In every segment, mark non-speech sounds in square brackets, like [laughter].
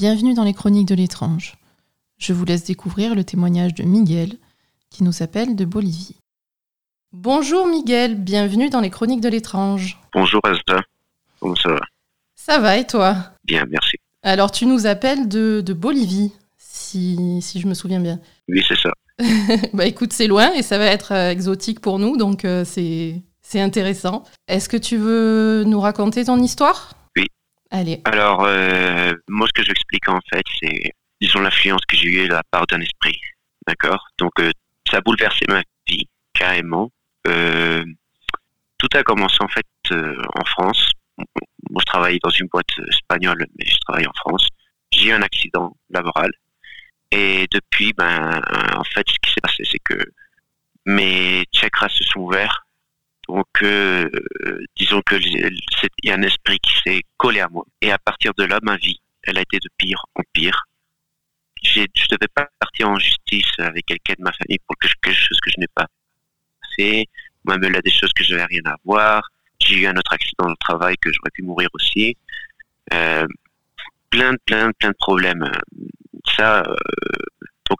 bienvenue dans les Chroniques de l'étrange. Je vous laisse découvrir le témoignage de Miguel, qui nous appelle de Bolivie. Bonjour Miguel, bienvenue dans les Chroniques de l'étrange. Bonjour Asda, comment ça va? Ça va et toi? Bien, merci. Alors tu nous appelles de, de Bolivie, si, si je me souviens bien. Oui, c'est ça. [laughs] bah écoute, c'est loin et ça va être euh, exotique pour nous, donc euh, c'est c'est intéressant. Est-ce que tu veux nous raconter ton histoire? Allez. Alors, euh, moi, ce que j'explique en fait, c'est, disons, l'influence que j'ai eue de la part d'un esprit. D'accord? Donc, euh, ça a bouleversé ma vie, carrément. Euh, tout a commencé en fait euh, en France. Moi, je travaillais dans une boîte espagnole, mais je travaille en France. J'ai eu un accident laboral. Et depuis, ben, en fait, ce qui s'est passé, c'est que mes chakras se sont ouverts. Donc, euh, disons que il y a un esprit qui s'est collé à moi. Et à partir de là, ma vie, elle a été de pire en pire. Je devais pas partir en justice avec quelqu'un de ma famille pour quelque chose que je n'ai pas fait. Moi, me là des choses que je n'avais rien à voir. J'ai eu un autre accident au travail que j'aurais pu mourir aussi. Euh, plein, plein, plein de problèmes. Ça, euh, donc,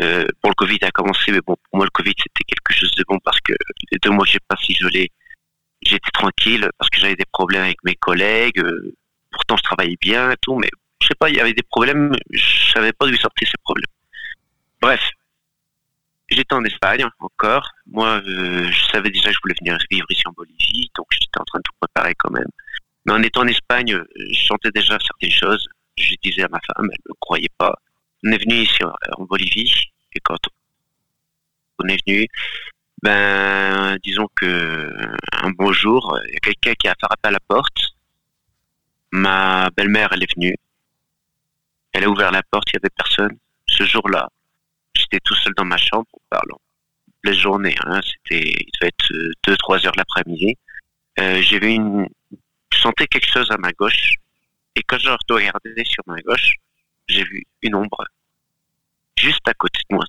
euh, pour le Covid a commencé, mais bon, pour moi, le Covid, c'était quelque chose de bon parce que les deux mois que j'ai passé isolé, j'étais tranquille parce que j'avais des problèmes avec mes collègues. Euh, pourtant, je travaillais bien et tout, mais je sais pas, il y avait des problèmes, je savais pas d'où sortir ces problèmes. Bref, j'étais en Espagne encore. Moi, euh, je savais déjà que je voulais venir vivre ici en Bolivie, donc j'étais en train de tout préparer quand même. Mais en étant en Espagne, euh, je sentais déjà certaines choses. Je disais à ma femme, elle ne croyait pas. On est venu ici en Bolivie, et quand on est venu, ben, disons que un beau jour, il y a quelqu'un qui a frappé à la porte. Ma belle-mère, elle est venue. Elle a ouvert la porte, il n'y avait personne. Ce jour-là, j'étais tout seul dans ma chambre, parlant. La journée, hein, c'était, il devait être 2-3 heures de l'après-midi. Euh, vu une, je sentais quelque chose à ma gauche. Et quand je regardais sur ma gauche, j'ai vu une ombre juste à côté de moi.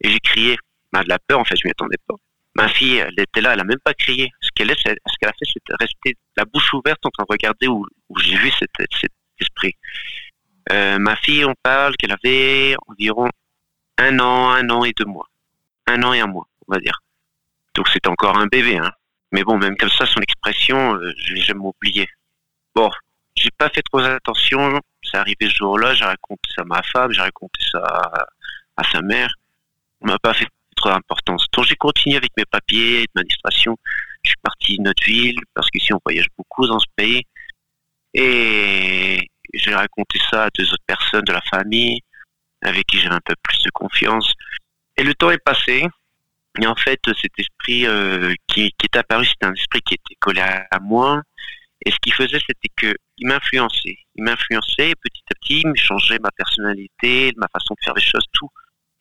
Et j'ai crié. De la peur, en fait, je m'y attendais pas. Ma fille, elle était là, elle a même pas crié. Ce qu'elle c'est- a fait, c'était rester la bouche ouverte en train de regarder où, j'ai vu cet, cet esprit. Euh, ma fille, on parle qu'elle avait environ un an, un an et deux mois. Un an et un mois, on va dire. Donc c'était encore un bébé, hein. Mais bon, même comme ça, son expression, euh, je l'ai jamais oublié. Bon, j'ai pas fait trop attention. Arrivé ce jour-là, j'ai raconté ça à ma femme, j'ai raconté ça à, sa mère. On m'a pas fait trop d'importance. Donc j'ai continué avec mes papiers d'administration. Je suis parti de notre ville parce qu'ici on voyage beaucoup dans ce pays. Et j'ai raconté ça à deux autres personnes de la famille avec qui j'ai un peu plus de confiance. Et le temps est passé. Et en fait, cet esprit euh, qui, est apparu, c'était un esprit qui était collé à moi. Et ce qu'il faisait, c'était que il m'influençait. Il m'influençait petit à petit, il me changeait ma personnalité, ma façon de faire les choses, tout.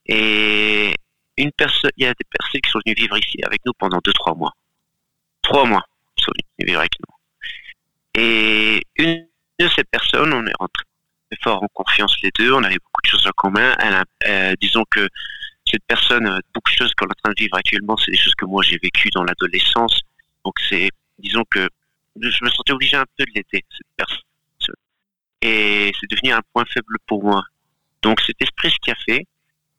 Et une personne, il y a des personnes qui sont venues vivre ici avec nous pendant deux, trois mois. Trois mois, ils sont venues vivre avec nous. Et une de ces personnes, on est rentré fort en confiance les deux, on avait beaucoup de choses en commun. Euh, disons que cette personne, beaucoup de choses qu'on est en train de vivre actuellement, c'est des choses que moi j'ai vécues dans l'adolescence. Donc c'est, disons que je me sentais obligé un peu de l'aider, cette personne. Et c'est devenu un point faible pour moi. Donc cet esprit, ce qu'il a fait,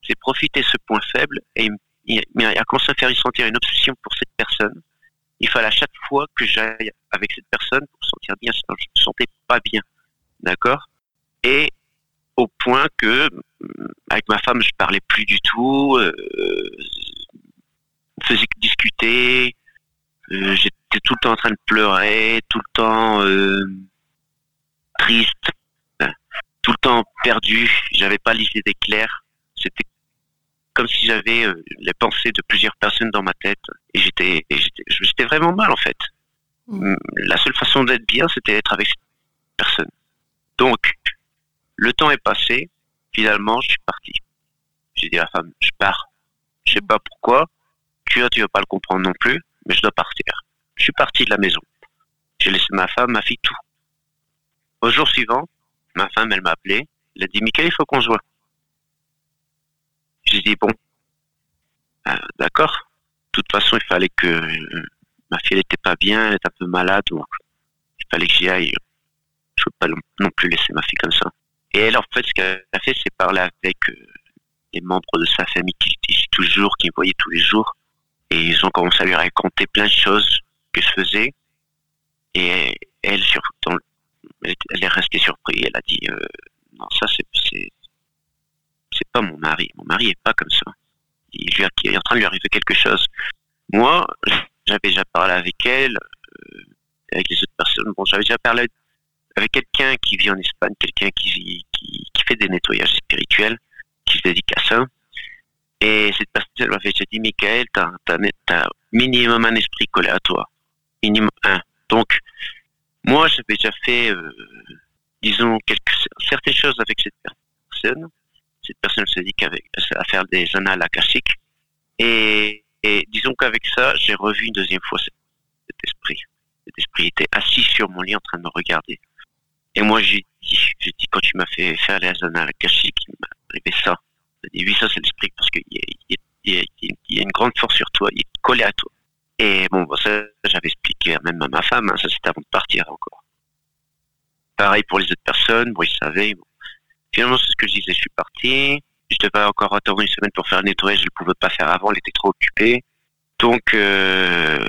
c'est profiter de ce point faible et il, a commencé à faire ressentir une obsession pour cette personne. Il fallait à chaque fois que j'aille avec cette personne pour me sentir bien, sinon je me sentais pas bien. D'accord? Et au point que, euh, avec ma femme, je parlais plus du tout, euh, que discuter, euh, j'étais tout le temps en train de pleurer, tout le temps euh, triste, tout le temps perdu. J'avais pas les idées claires. C'était comme si j'avais euh, les pensées de plusieurs personnes dans ma tête. Et j'étais, j'étais, vraiment mal en fait. Mm. La seule façon d'être bien, c'était d'être avec cette personne. Donc, le temps est passé. Finalement, je suis parti. J'ai dit à la femme, je pars. Je sais pas pourquoi. Tu tu vas pas le comprendre non plus, mais je dois partir. Je suis parti de la maison. J'ai laissé ma femme, ma fille, tout. Au jour suivant, ma femme, elle m'a appelé. Elle a dit, Michael, il faut qu'on se voit. J'ai dit, bon, euh, d'accord. De toute façon, il fallait que euh, ma fille, elle était pas bien, elle était un peu malade, donc il fallait que j'y aille. Je ne peux pas non- plus laisser ma fille comme ça. Et elle, en fait, ce qu'elle a fait, c'est parler avec les membres de sa famille qui étaient ici toujours, qui me voyaient tous les jours. Et ils ont commencé à lui raconter plein de choses que je faisais. Et elle, surtout, elle est restée surprise. Elle a dit Non, ça, c'est, c'est, pas mon mari. Mon mari est pas comme ça. Il, lui est en train de lui arriver quelque chose. Moi, j'avais déjà parlé avec elle, euh, avec les autres personnes. Bon, j'avais déjà parlé avec quelqu'un qui vit en Espagne, quelqu'un qui, qui, fait des nettoyages spirituels, qui se dédique à ça. Et cette personne m'avait déjà dit, Michael, t'as, as, minimum un esprit collé à toi. Minimum un. Donc, moi, j'avais déjà fait, euh, disons, quelques, certaines choses avec cette personne. Cette personne se dédique avec, à faire des annales akashiques. Et et disons qu'avec ça, j'ai revu une deuxième fois cet, esprit. Cet esprit était assis sur mon lit en train de me regarder. Et moi, j'ai dit, j'ai dit quand tu m'as fait faire les à la il m'a arrivé ça. J'ai dit, oui, ça c'est l'esprit parce qu'il y, a une grande force sur toi, il est collé à toi. Et bon, ça, j'avais expliqué même à ma femme, hein, ça c'était avant de partir encore. Pareil pour les autres personnes, bon, ils savaient. Finalement, c'est ce que je disais, je suis parti je devais encore attendre une semaine pour faire le nettoyage, je ne pouvais pas faire avant, elle était trop occupée. Donc, euh,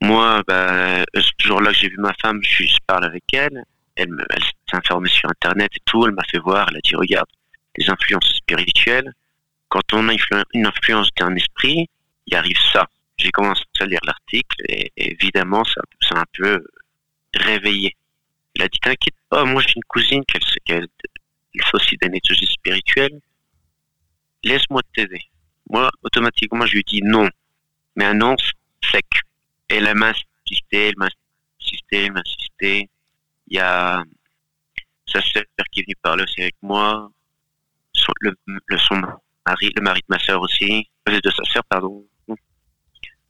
moi, bah, ce jour-là que j'ai vu ma femme, je, je parle avec elle. Elle, elle s'est informée sur Internet et tout. Elle m'a fait voir. Elle a dit, regarde, les influences spirituelles. Quand on a une influence d'un esprit, il arrive ça. J'ai commencé à lire l'article et, évidemment, ça, ça un peu réveillé. Elle a dit, t'inquiète pas, moi j'ai une cousine qui elle, il faut aussi des nettoyages spirituels. Laisse-moi t'aider. Moi, automatiquement, je lui dis non. Mais un non sec. Elle m'a insisté, elle m'a insisté, elle m'a insisté. Il y a sa sœur qui est venue parler aussi avec moi. Son, le, son mari, le mari de ma sœur aussi. Euh, de sa sœur, pardon.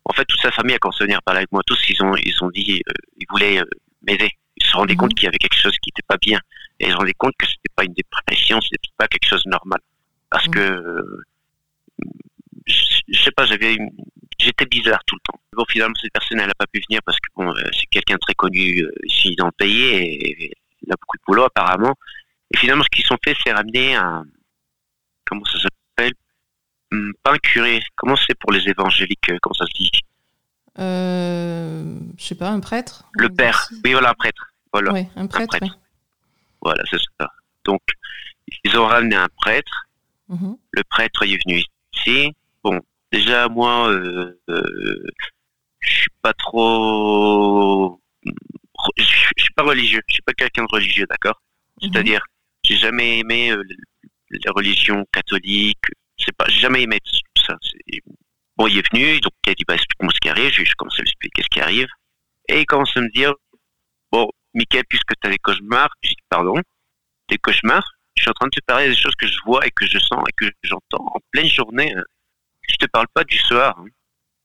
En fait, toute sa famille a commencé à venir parler avec moi. Tous, ils ont, ils ont dit, euh, ils voulaient euh, m'aider. Ils se rendaient mhm. compte qu'il y avait quelque chose qui n'était pas bien. Et ils se rendaient compte que c'était pas une dépression, c'était pas quelque chose de normal. Parce mhm. que, je, sais pas, j'avais j'étais bizarre tout le temps. Bon, finalement, cette personne, elle n'a pas pu venir parce que bon, euh, c'est quelqu'un très connu euh, ici dans le pays et, il a beaucoup de boulot apparemment. Et finalement, ce qu'ils ont fait, c'est ramener un, comment ça s'appelle, pas un curé, comment c'est pour les évangéliques, euh, comment ça se dit? Euh, je sais pas, un prêtre? Le père, oui, voilà, un prêtre. Voilà. un prêtre. Voilà, c'est ça. Donc, ils ont ramené un prêtre. Mhm. Le prêtre est venu ici. Bon, déjà, moi, euh, euh, je suis pas trop. Je suis pas religieux. Je suis pas quelqu'un de religieux, d'accord? Mhm. C'est-à-dire, j'ai jamais aimé euh, les religions catholiques. C'est pas, j'ai jamais aimé ça. Bon, il est venu, donc il a dit, bah, explique-moi ce qui arrive. Je, commence à lui expliquer ce qui arrive. Et il commence à me dire, bon, Michael, puisque tu as des cauchemars, je dis, pardon, des cauchemars, je suis en train de te parler des choses que je vois et que je sens et que j'entends en pleine journée. Hein. Je te parle pas du soir. Hein.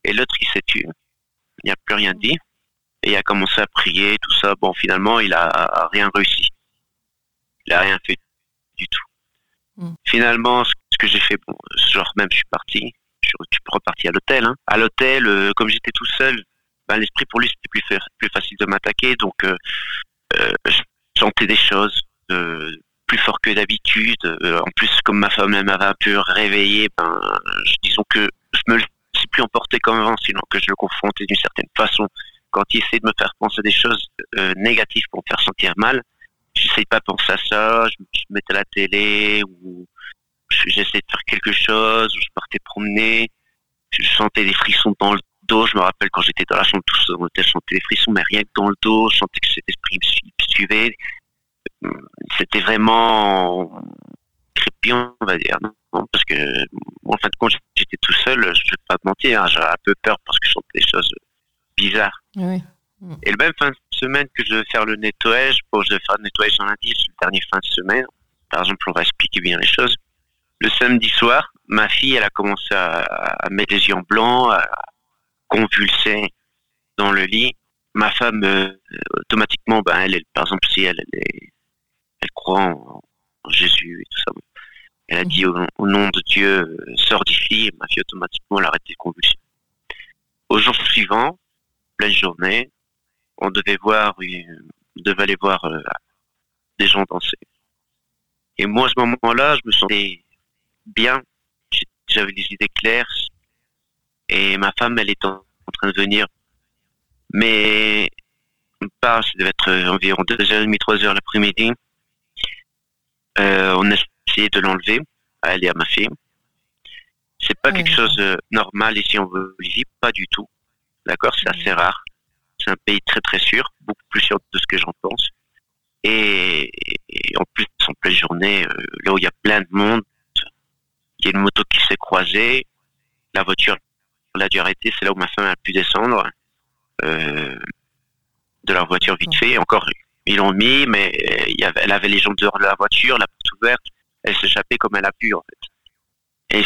Et l'autre, il s'est tué. Il n'a plus rien dit. Et il a commencé à prier, tout ça. Bon, finalement, il a rien réussi. Il a rien fait du tout. Mm. Finalement, ce que j'ai fait, bon, ce jour même, je suis parti je suis reparti à l'hôtel. Hein. À l'hôtel, euh, comme j'étais tout seul, ben, l'esprit pour lui c'était plus, facile de m'attaquer, donc euh, euh, je sentais des choses plus fort que d'habitude. en plus, comme ma femme m'avait un peu réveillé, ben, disons que je me suis plus emporté comme avant, sinon que je le confrontais d'une certaine façon. Quand il essaie de me faire penser des choses négatives pour me faire sentir mal, j'essaie pas de penser à ça, je, je me mettais la télé ou j'essayais de faire quelque chose, je partais promener, je sentais des frissons dans le dos, je me rappelle quand j'étais dans la chambre tout seul, je sentais des frissons, mais rien que dans le dos, je sentais que cet esprit me suivait. C'était vraiment crépiant, on va dire, non parce que en fin de compte, j'étais tout seul, je vais pas te mentir, hein, j'avais un peu peur parce que je sentais des choses bizarres. Et le même fin de semaine que je devais faire le nettoyage, bon, je devais faire le nettoyage en lundi, le dernier fin de semaine, par exemple, on va expliquer bien les choses le samedi soir, ma fille, elle a commencé à, mettre les yeux en blanc, à convulser dans le lit. Ma femme, euh, automatiquement, ben, elle, par exemple, si elle, elle, croit en, Jésus et tout ça, elle a dit au, nom de Dieu, sors d'ici, et ma fille, automatiquement, elle a arrêté de convulser. Au jour suivant, pleine journée, on devait voir, on devait aller voir euh, des gens danser. Et moi, à ce moment-là, je me sentais bien. J'avais des idées claires. Et ma femme, elle est en, train de venir. Mais, pas, ça devait être environ 2h30, 3h l'après-midi. Euh, on a essayé de l'enlever à elle et à ma fille. C'est pas quelque chose de normal ici en Bolivie, pas du tout. D'accord, c'est assez rare. C'est un pays très très sûr, beaucoup plus sûr de ce que j'en pense. Et, en plus, en pleine journée, euh, là où il y a plein de monde, y a une moto qui s'est croisée, la voiture l'a dû arrêter, c'est là où ma femme a pu descendre euh, de leur voiture vite fait. Encore, ils l'ont mis, mais il y avait, elle avait les jambes dehors de la voiture, la porte ouverte, elle s'échappait comme elle a pu en fait. Et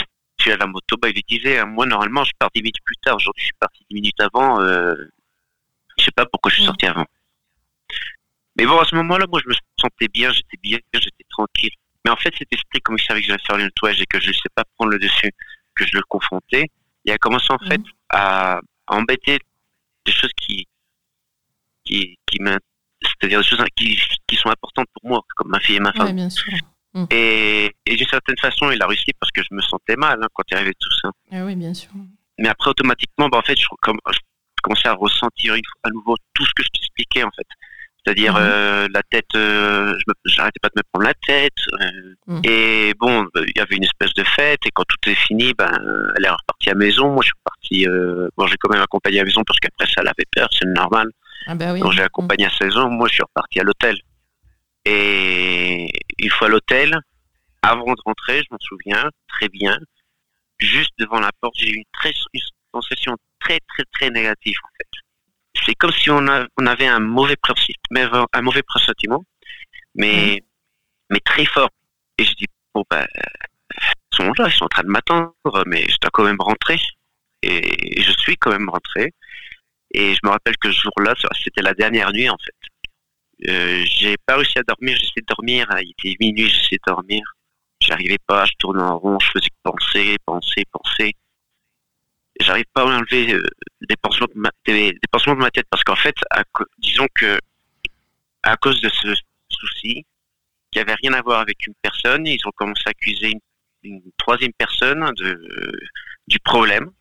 à la moto, bah, il lui disait, hein, moi normalement je pars 10 minutes plus tard, aujourd'hui je suis parti 10 minutes avant, euh, je sais pas pourquoi je suis sorti avant. Mais bon, à ce moment-là, moi je me sentais bien, j'étais bien, j'étais tranquille. Mais en fait, cet esprit, comme il savait que j'allais faire le nettoyage et que je ne sais pas prendre le dessus, que je le confrontais, il a commencé en fait à, embêter des choses qui, qui, qui c'est-à-dire des choses qui, qui, sont importantes pour moi, comme ma fille et ma femme. bien sûr. Mm. Et, d'une certaine façon, il a réussi parce que je me sentais mal hein, quand il arrivait tout ça. Ah oui, bien sûr. Mais après, automatiquement, bah, en fait, je, comme, je commençais à ressentir à nouveau tout ce que je t'expliquais, en fait. C'est-à-dire mm-hmm. euh, la tête, euh, je j'arrêtais pas de me prendre la tête. Euh, mm. Et bon, il y avait une espèce de fête. Et quand tout est fini, ben, elle est repartie à la maison. Moi, je suis reparti. bon, j'ai quand même accompagné à la maison parce qu'après ça, elle avait peur, c'est normal. Ah bah oui. Donc j'ai accompagné à la maison. Moi, je suis reparti à l'hôtel. Et une fois à l'hôtel, avant de rentrer, je m'en souviens très bien, juste devant la porte, j'ai eu une, très, sensation très, très, très négative, en fait. C'est comme si on, on avait un mauvais, un mauvais pressentiment, mais, mais très fort. Et je dis, bon, ben, ils sont là, ils sont en train de m'attendre, mais je dois quand même rentrer. Et je suis quand même rentré. Et je me rappelle que ce jour-là, c'était la dernière nuit, en fait. Euh, j'ai pas réussi à dormir, j'essayais de dormir, hein, il était minuit, j'essayais de dormir. J'arrivais pas, je tournais en rond, je faisais penser, penser, penser. J'arrive pas à enlever euh, des, pensements de ma, des, de ma tête parce qu'en fait, disons que à cause de ce souci, qui avait rien à voir avec une personne, ils ont commencé à accuser une, troisième personne de, du problème.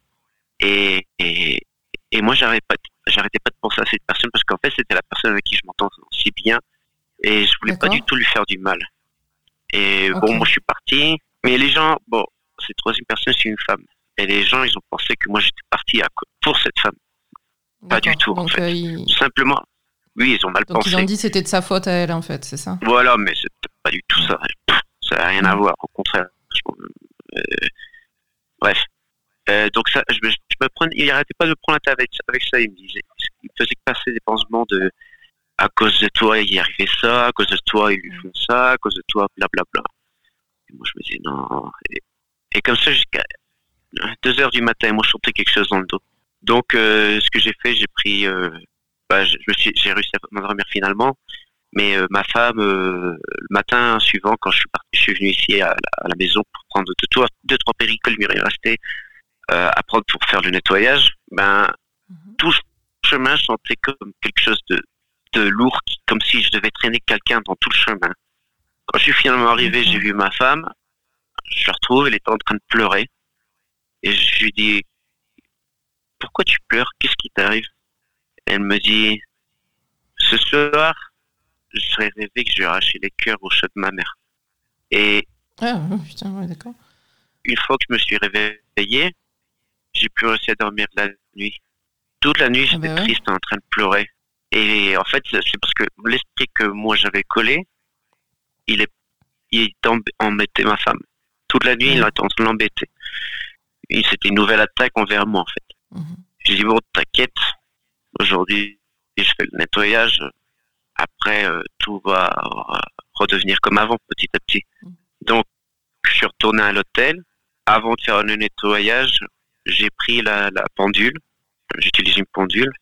Et, et, et moi, j'arrêtais pas, j'arrêtais pas de penser à cette personne parce qu'en fait, c'était la personne avec qui je m'entends si bien et je voulais pas du tout lui faire du mal. Et bon, moi, je suis parti. Mais les gens, bon, cette troisième personne, c'est une femme. Et les gens, ils ont pensé que moi, j'étais parti à, pour cette femme. Pas du tout, en fait. Euh, Simplement, oui, ils ont mal Donc pensé. ils ont dit que c'était de sa faute à elle, en fait, c'est ça? Voilà, mais c'est pas du tout ça. Ça n'a rien à voir, au contraire. Euh, bref. Euh, donc ça, je je me prenais, il n'arrêtait pas de prendre la tête avec, avec, ça. Il me disait, il faisait passer des pansements de, à cause de toi, il y arrivait ça, à cause de toi, ils lui font ça, à cause de toi, blablabla. Et moi, je me disais, non. Et, comme ça, jusqu'à 2 heures du matin, moi, je sentais quelque chose dans le dos. Donc, euh, ce que j'ai fait, j'ai pris, euh, bah, j'ai réussi à m'endormir finalement. Mais euh, ma femme, le matin suivant, quand je suis parti, je suis venu ici à, la maison pour prendre deux, trois, deux, trois péricoles, il resté à prendre pour faire le nettoyage. Ben, mhm. tout chemin, je sentais comme quelque chose de, de lourd, comme si je devais traîner quelqu'un dans tout le chemin. Quand je suis finalement arrivé, j'ai vu ma femme. Je la retrouve, elle était en train de pleurer. Et je lui dis, pourquoi tu pleures? Qu'est-ce qui t'arrive? Elle me dit, ce soir, je serais rêvé que j'ai arraché les cœurs au chat de ma mère. Et ah, putain, ouais, d'accord. une fois que je me suis réveillé, j'ai pu réussir à dormir la nuit. Toute la nuit, ah, j'étais bah triste, en train de pleurer. Et en fait, c'est parce que l'esprit que moi j'avais collé, il est, il embêtait ma femme. Toute la nuit, il a tenté de l'embêter. C'était une nouvelle attaque envers moi, en fait. Mhm. J'ai dit, bon, t'inquiète, aujourd'hui, je fais le nettoyage. Après, euh, tout va redevenir comme avant, petit à petit. Mhm. Donc, je suis retourné à l'hôtel. Avant de faire le nettoyage, j'ai pris la, la pendule. J'utilise une pendule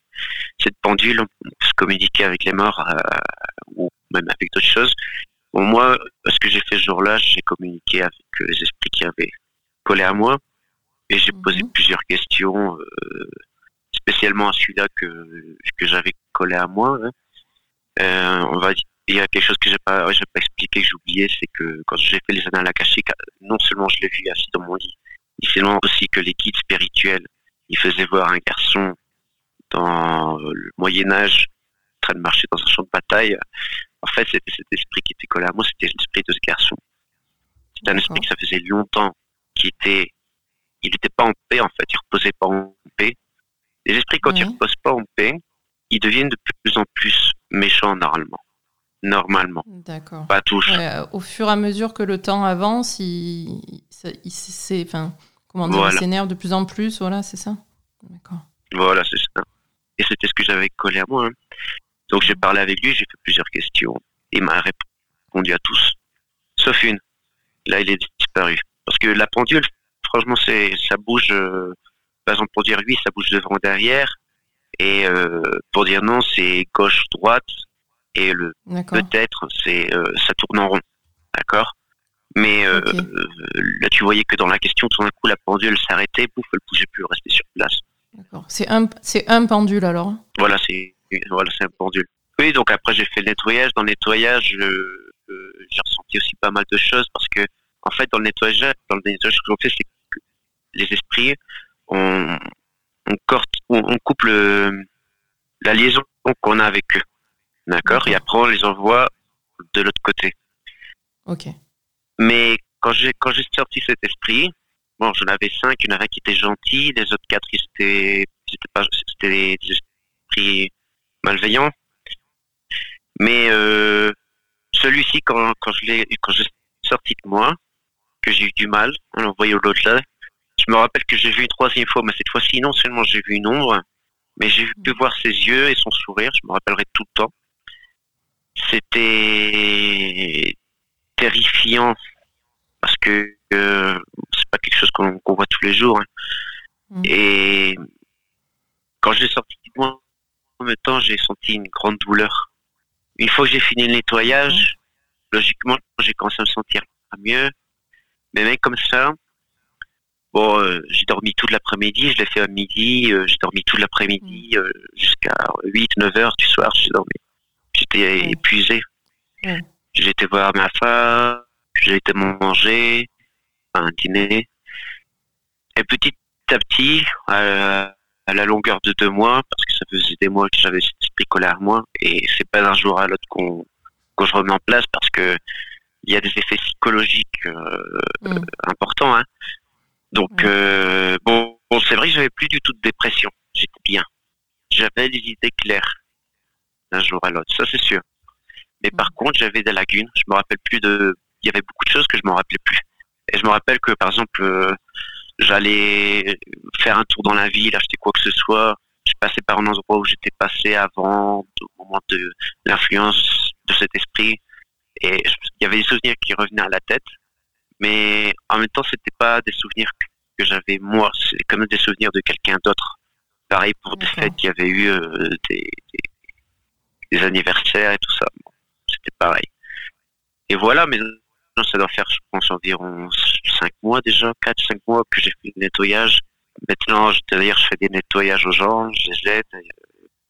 cette pendule, on peut se communiquer avec les morts euh, ou même avec d'autres choses. Bon, moi, ce que j'ai fait ce jour-là, j'ai communiqué avec les esprits qui avaient collé à moi et j'ai mhm. posé plusieurs questions, euh, spécialement à celui-là que, que j'avais collé à moi. Hein. Euh, on va il y a quelque chose que j'ai pas, j'ai pas expliqué, que j'ai oublié, c'est que quand j'ai fait les annales akashiques, non seulement je l'ai vu assis dans mon lit, mais c'est aussi que les guides spirituels, ils faisaient voir un garçon dans le Moyen Âge, en train de marcher dans un champ de bataille. En fait, c'était cet esprit qui était collé à moi, c'était l'esprit de ce garçon. C'était un esprit que ça faisait longtemps, qui était, il n'était pas en paix en fait, il reposait pas en paix. Les esprits, quand ils reposent pas en paix, ils deviennent de plus en plus méchants normalement normalement. D'accord. Pas tous. au fur et à mesure que le temps avance, il, il, enfin, comment dire, s'énerve de plus en plus, voilà, c'est ça. D'accord. Voilà, c'est ça. Et c'était ce que j'avais collé à moi. Hein. Donc j'ai parlé avec lui, j'ai fait plusieurs questions. Il m'a répondu à tous, sauf une. Là, il est disparu. Parce que la pendule, franchement, c'est, ça bouge. Euh, par exemple, pour dire oui, ça bouge devant, derrière. Et euh, pour dire non, c'est gauche, droite et le peut-être c'est euh, ça tourne en rond, d'accord? Mais euh, là, tu voyais que dans la question, tout d'un coup, la pendule s'arrêtait, pouf, elle bougeait plus, elle restait sur place. D'accord. C'est un, c'est un pendule alors? Voilà, c'est voilà, c'est un pendule. Oui, donc après j'ai fait le nettoyage. Dans le nettoyage, j'ai ressenti aussi pas mal de choses parce que en fait, dans le nettoyage, dans le nettoyage, ce que fait, c'est les esprits, on, on, corte, on, coupe la liaison qu'on a avec eux. D'accord? Et après, on les envoie de l'autre côté. Ok. Mais quand j'ai quand j'ai sorti cet esprit, bon, j'en avais cinq, il y en avait un qui était gentil, les autres quatre, ils étaient, pas, c'était des esprits malveillants. Mais euh, celui-ci, quand, quand je l'ai quand j'ai sorti de moi, que j'ai eu du mal à l'envoyer au l'autre là, je me rappelle que j'ai vu une troisième fois, mais cette fois-ci, non seulement j'ai vu une ombre, mais j'ai pu voir ses yeux et son sourire, je me rappellerai tout le temps c'était terrifiant parce que euh, c'est pas quelque chose qu'on voit tous les jours. Hein. Mm. Et quand j'ai sorti de moi, en même temps, j'ai senti une grande douleur. Une fois que j'ai fini le nettoyage, mm. logiquement, j'ai commencé à me sentir mieux. Mais même comme ça, bon, euh, j'ai dormi toute l'après-midi, je l'ai fait à midi, euh, j'ai dormi toute l'après-midi mm. jusqu'à 8-9 heures du soir, j'ai dormi. J'étais épuisé. J'ai été voir ma femme, j'ai été manger, un dîner. Et petit à petit, à, la longueur de deux mois, parce que ça faisait des mois que j'avais cet esprit colère moi, et c'est pas d'un jour à l'autre qu'on je remets en place parce que il y a des effets psychologiques euh, mm. importants. Hein. Donc euh, bon, bon c'est vrai que j'avais plus du tout de dépression. J'étais bien. J'avais des idées claires d'un jour à l'autre, ça c'est sûr. Mais par contre, j'avais des lacunes. Je me rappelle plus de. Il y avait beaucoup de choses que je me rappelais plus. Et je me rappelle que, par exemple, euh, j'allais faire un tour dans la ville, acheter quoi que ce soit. Je passais par un endroit où j'étais passé avant, au moment de l'influence de cet esprit. Et il y avait des souvenirs qui revenaient à la tête. Mais en même temps, c'était pas des souvenirs que j'avais moi. C'est comme des souvenirs de quelqu'un d'autre. Pareil pour des fêtes qu'il y avait eu euh, des, des anniversaires et tout ça. C'était pareil. Et voilà, mais ça doit faire, je pense, environ 5 mois déjà, 4-5 mois que j'ai fait le nettoyage. Maintenant, d'ailleurs, je fais des nettoyages aux gens, je les aide.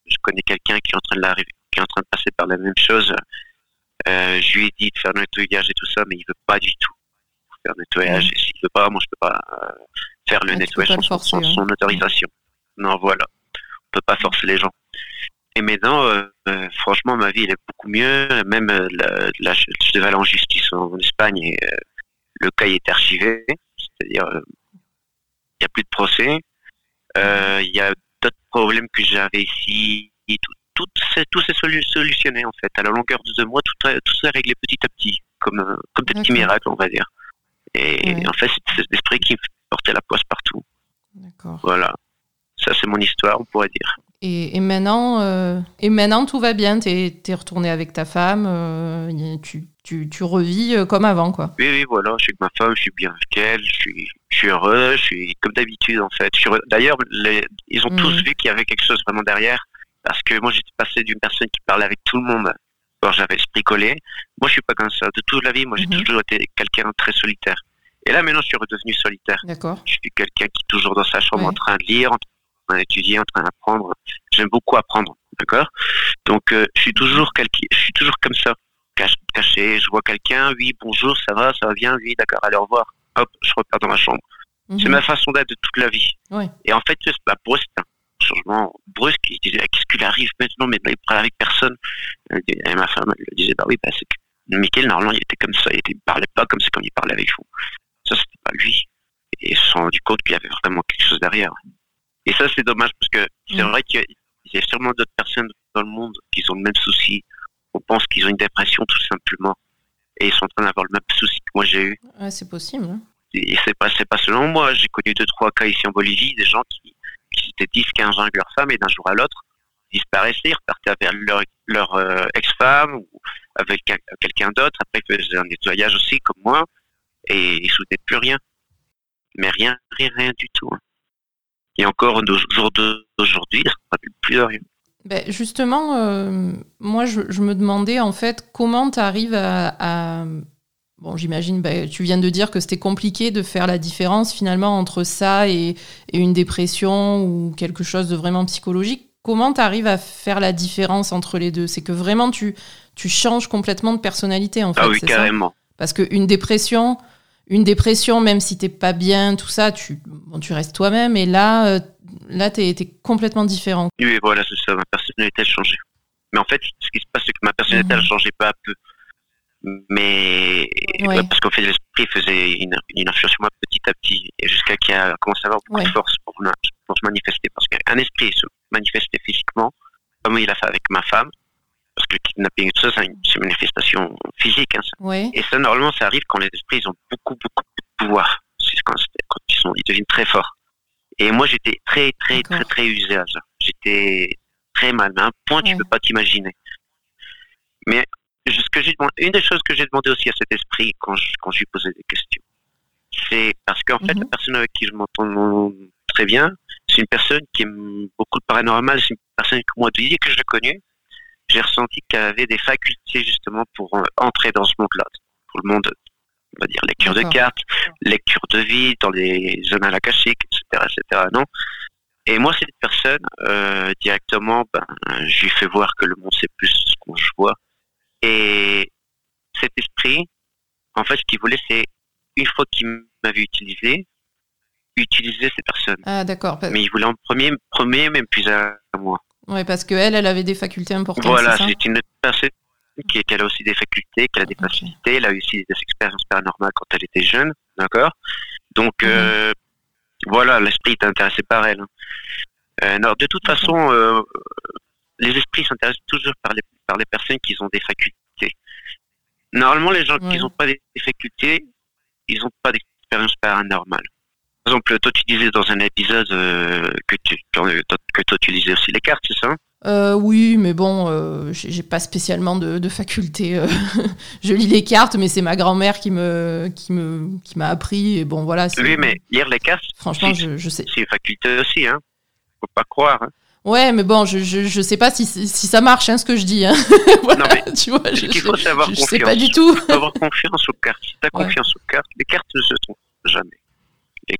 Je connais quelqu'un qui est en train de qui est en train de passer par la même chose. Euh, je lui ai dit de faire le nettoyage et tout ça, mais il veut pas du tout faire le nettoyage. Et s'il veut pas, moi, je peux pas euh, faire le nettoyage sans, son hein. autorisation. Non, voilà. On peut pas forcer les gens. Et maintenant, euh, euh, franchement, ma vie elle est beaucoup mieux. Même euh, la, je devais aller en justice en, Espagne et le cas est archivé. C'est-à-dire, il n'y a plus de procès. Il y a d'autres problèmes que j'avais ici. Tout, tout, s'est solutionné en fait. À la longueur de deux mois, tout, tout s'est réglé petit à petit, comme, comme des petits miracles, on va dire. Et en fait, c'est cet esprit qui portait la poisse partout. Voilà. Ça, c'est mon histoire, on pourrait dire. Et, maintenant, euh, et maintenant, tout va bien. Tu es, retourné avec ta femme. Euh, tu, tu, tu, revis euh, comme avant, quoi. Oui, oui, voilà. Je suis avec ma femme. Je suis bien avec elle. Je suis, je suis heureux. Je suis comme d'habitude, en fait. D'ailleurs, ils ont tous mm. vu qu'il y avait quelque chose vraiment derrière. Parce que moi, j'étais passé d'une personne qui parlait avec tout le monde. Alors, j'avais l'esprit collé. Moi, je suis pas comme ça. De toute la vie, moi, j'ai mm-hmm. toujours été quelqu'un de très solitaire. Et là, maintenant, je suis redevenu solitaire. D'accord. Je suis quelqu'un qui est toujours dans sa chambre en train de lire, en train d'étudier, en train d'apprendre. J'aime beaucoup apprendre, d'accord? Donc, euh, je suis toujours je suis toujours comme ça. marché, je vois quelqu'un, oui, bonjour, ça va, ça va bien, oui, d'accord, allez, au revoir. Hop, je repars dans ma chambre. C'est Mhm. ma façon d'être de toute la vie. Ouais. Et en fait, c'est- bah, pour eux, c'est un changement brusque. Disaient, Ah, qu'est-ce qui lui arrive maintenant Mais il parle avec personne. Et ma femme, elle disait, bah oui, bah, c'est que Michael, normalement, il était comme ça. Il ne parlait pas comme c'est comme il parlait avec vous. Ça, c'était pas lui. Et ils se sont rendus compte qu'il y avait vraiment quelque chose derrière. Et ça, c'est dommage parce que c'est Mhm. vrai qu'il y a- il y a sûrement d'autres personnes dans le monde qui ont le même souci. On pense qu'ils ont une dépression tout simplement. Et ils sont en train d'avoir le même souci que moi j'ai eu. Ouais, c'est possible. hein. Et c'est pas, c'est pas selon moi. J'ai connu deux, trois cas ici en Bolivie, des gens qui, qui étaient 10, 15 ans avec leur femme et d'un jour à l'autre, disparaissaient, repartaient avec leur, leur euh, ex-femme ou avec quel- quelqu'un d'autre. Après, ils faisaient un nettoyage aussi, comme moi, et ils souhaitaient plus rien. Mais rien, rien, rien du tout. hein. Et encore au jour d'aujourd'hui, ils ne plus de rien. Ben, justement, euh, moi, je, me demandais en fait comment tu arrives à- Bon, j'imagine, ben, tu viens de dire que c'était compliqué de faire la différence finalement entre ça et, et une dépression ou quelque chose de vraiment psychologique. Comment tu arrives à faire la différence entre les deux? C'est que vraiment tu, tu changes complètement de personnalité en fait. Ah oui, ça? carrément. Parce qu'une dépression, une dépression, même si t'es pas bien, tout ça, tu, bon, tu restes toi-même. Et là, euh, là, t'es es complètement différent. Oui, voilà, c'est ça, ma personnalité a changé. Mais en fait, ce qui se passe, c'est que ma personnalité Mhm. a changé peu à peu. Mais Ouais. ouais, parce qu'en fait, l'esprit faisait une, une influence sur moi petit à petit, et jusqu'à qu'il a commencé à avoir beaucoup Ouais. de force pour, pour se manifester. Parce qu'un esprit se manifestait physiquement, comme il a fait avec ma femme, parce que le kidnapping tout ça, c'est une, manifestation physique. hein. Et ça, normalement, ça arrive quand les esprits ils ont beaucoup, beaucoup de pouvoir. C'est quand, quand ils, sont, ils deviennent très forts. Et moi, j'étais très, très, très, très usé à ça. J'étais très mal, à un point, tu Ouais. peux pas t'imaginer. Mais ce que j'ai demandé, une des choses que j'ai demandé aussi à cet esprit quand je, quand je lui posais des questions, c'est parce qu'en fait, Mhm. la personne avec qui je m'entends très bien, c'est une personne qui aime beaucoup le paranormal, c'est une personne que moi, depuis que je l'ai connue, j'ai ressenti qu'elle avait des facultés justement pour euh, entrer dans ce monde-là, pour le monde, on va dire, lecture de cartes, lecture de vie, dans les zones akashiques, etc., etc., non? Et moi, cette personne, euh, directement, ben, je lui fais voir que le monde, c'est plus ce qu'on je vois. Et cet esprit, en fait, ce qu'il voulait, c'est, une fois qu'il m'avait utilisé, utiliser ces personnes. Ah, d'accord. Mais il voulait en premier, premier m'épuiser à moi. Ouais, parce que elle, avait des facultés importantes. Voilà, c'est une personne qui, qui a aussi des facultés, qui a des Ok. facilités, elle a eu aussi des expériences paranormales quand elle était jeune, d'accord? Donc, Mhm. euh, voilà, l'esprit est intéressé par elle. hein. Euh, non, de toute façon, euh, les esprits s'intéressent toujours par les, par les personnes qui ont des facultés. Normalement, les gens Ouais. qui n'ont pas des, facultés, ils n'ont pas d'expérience paranormale. Par exemple, toi, tu disais dans un épisode euh, que, tu, que toi, tu lisais aussi les cartes, c'est ça Euh, oui, mais bon, euh, j'ai pas spécialement de, de faculté. euh. [laughs] je lis les cartes, mais c'est ma grand-mère qui me qui me qui m'a appris. Et bon, voilà. Oui, mais lire les cartes, franchement, je sais. c'est une faculté aussi, hein. Faut pas croire. Hein. Ouais, mais bon, je, je, je sais pas si, si ça marche, hein, ce que je dis. Hein. [laughs] voilà, Non, mais [laughs] tu vois, je, qu'il faut savoir je confiance. sais pas du tout. Faut avoir confiance aux cartes. Si t'as Ouais. confiance aux cartes, les cartes ne se trompent jamais. Et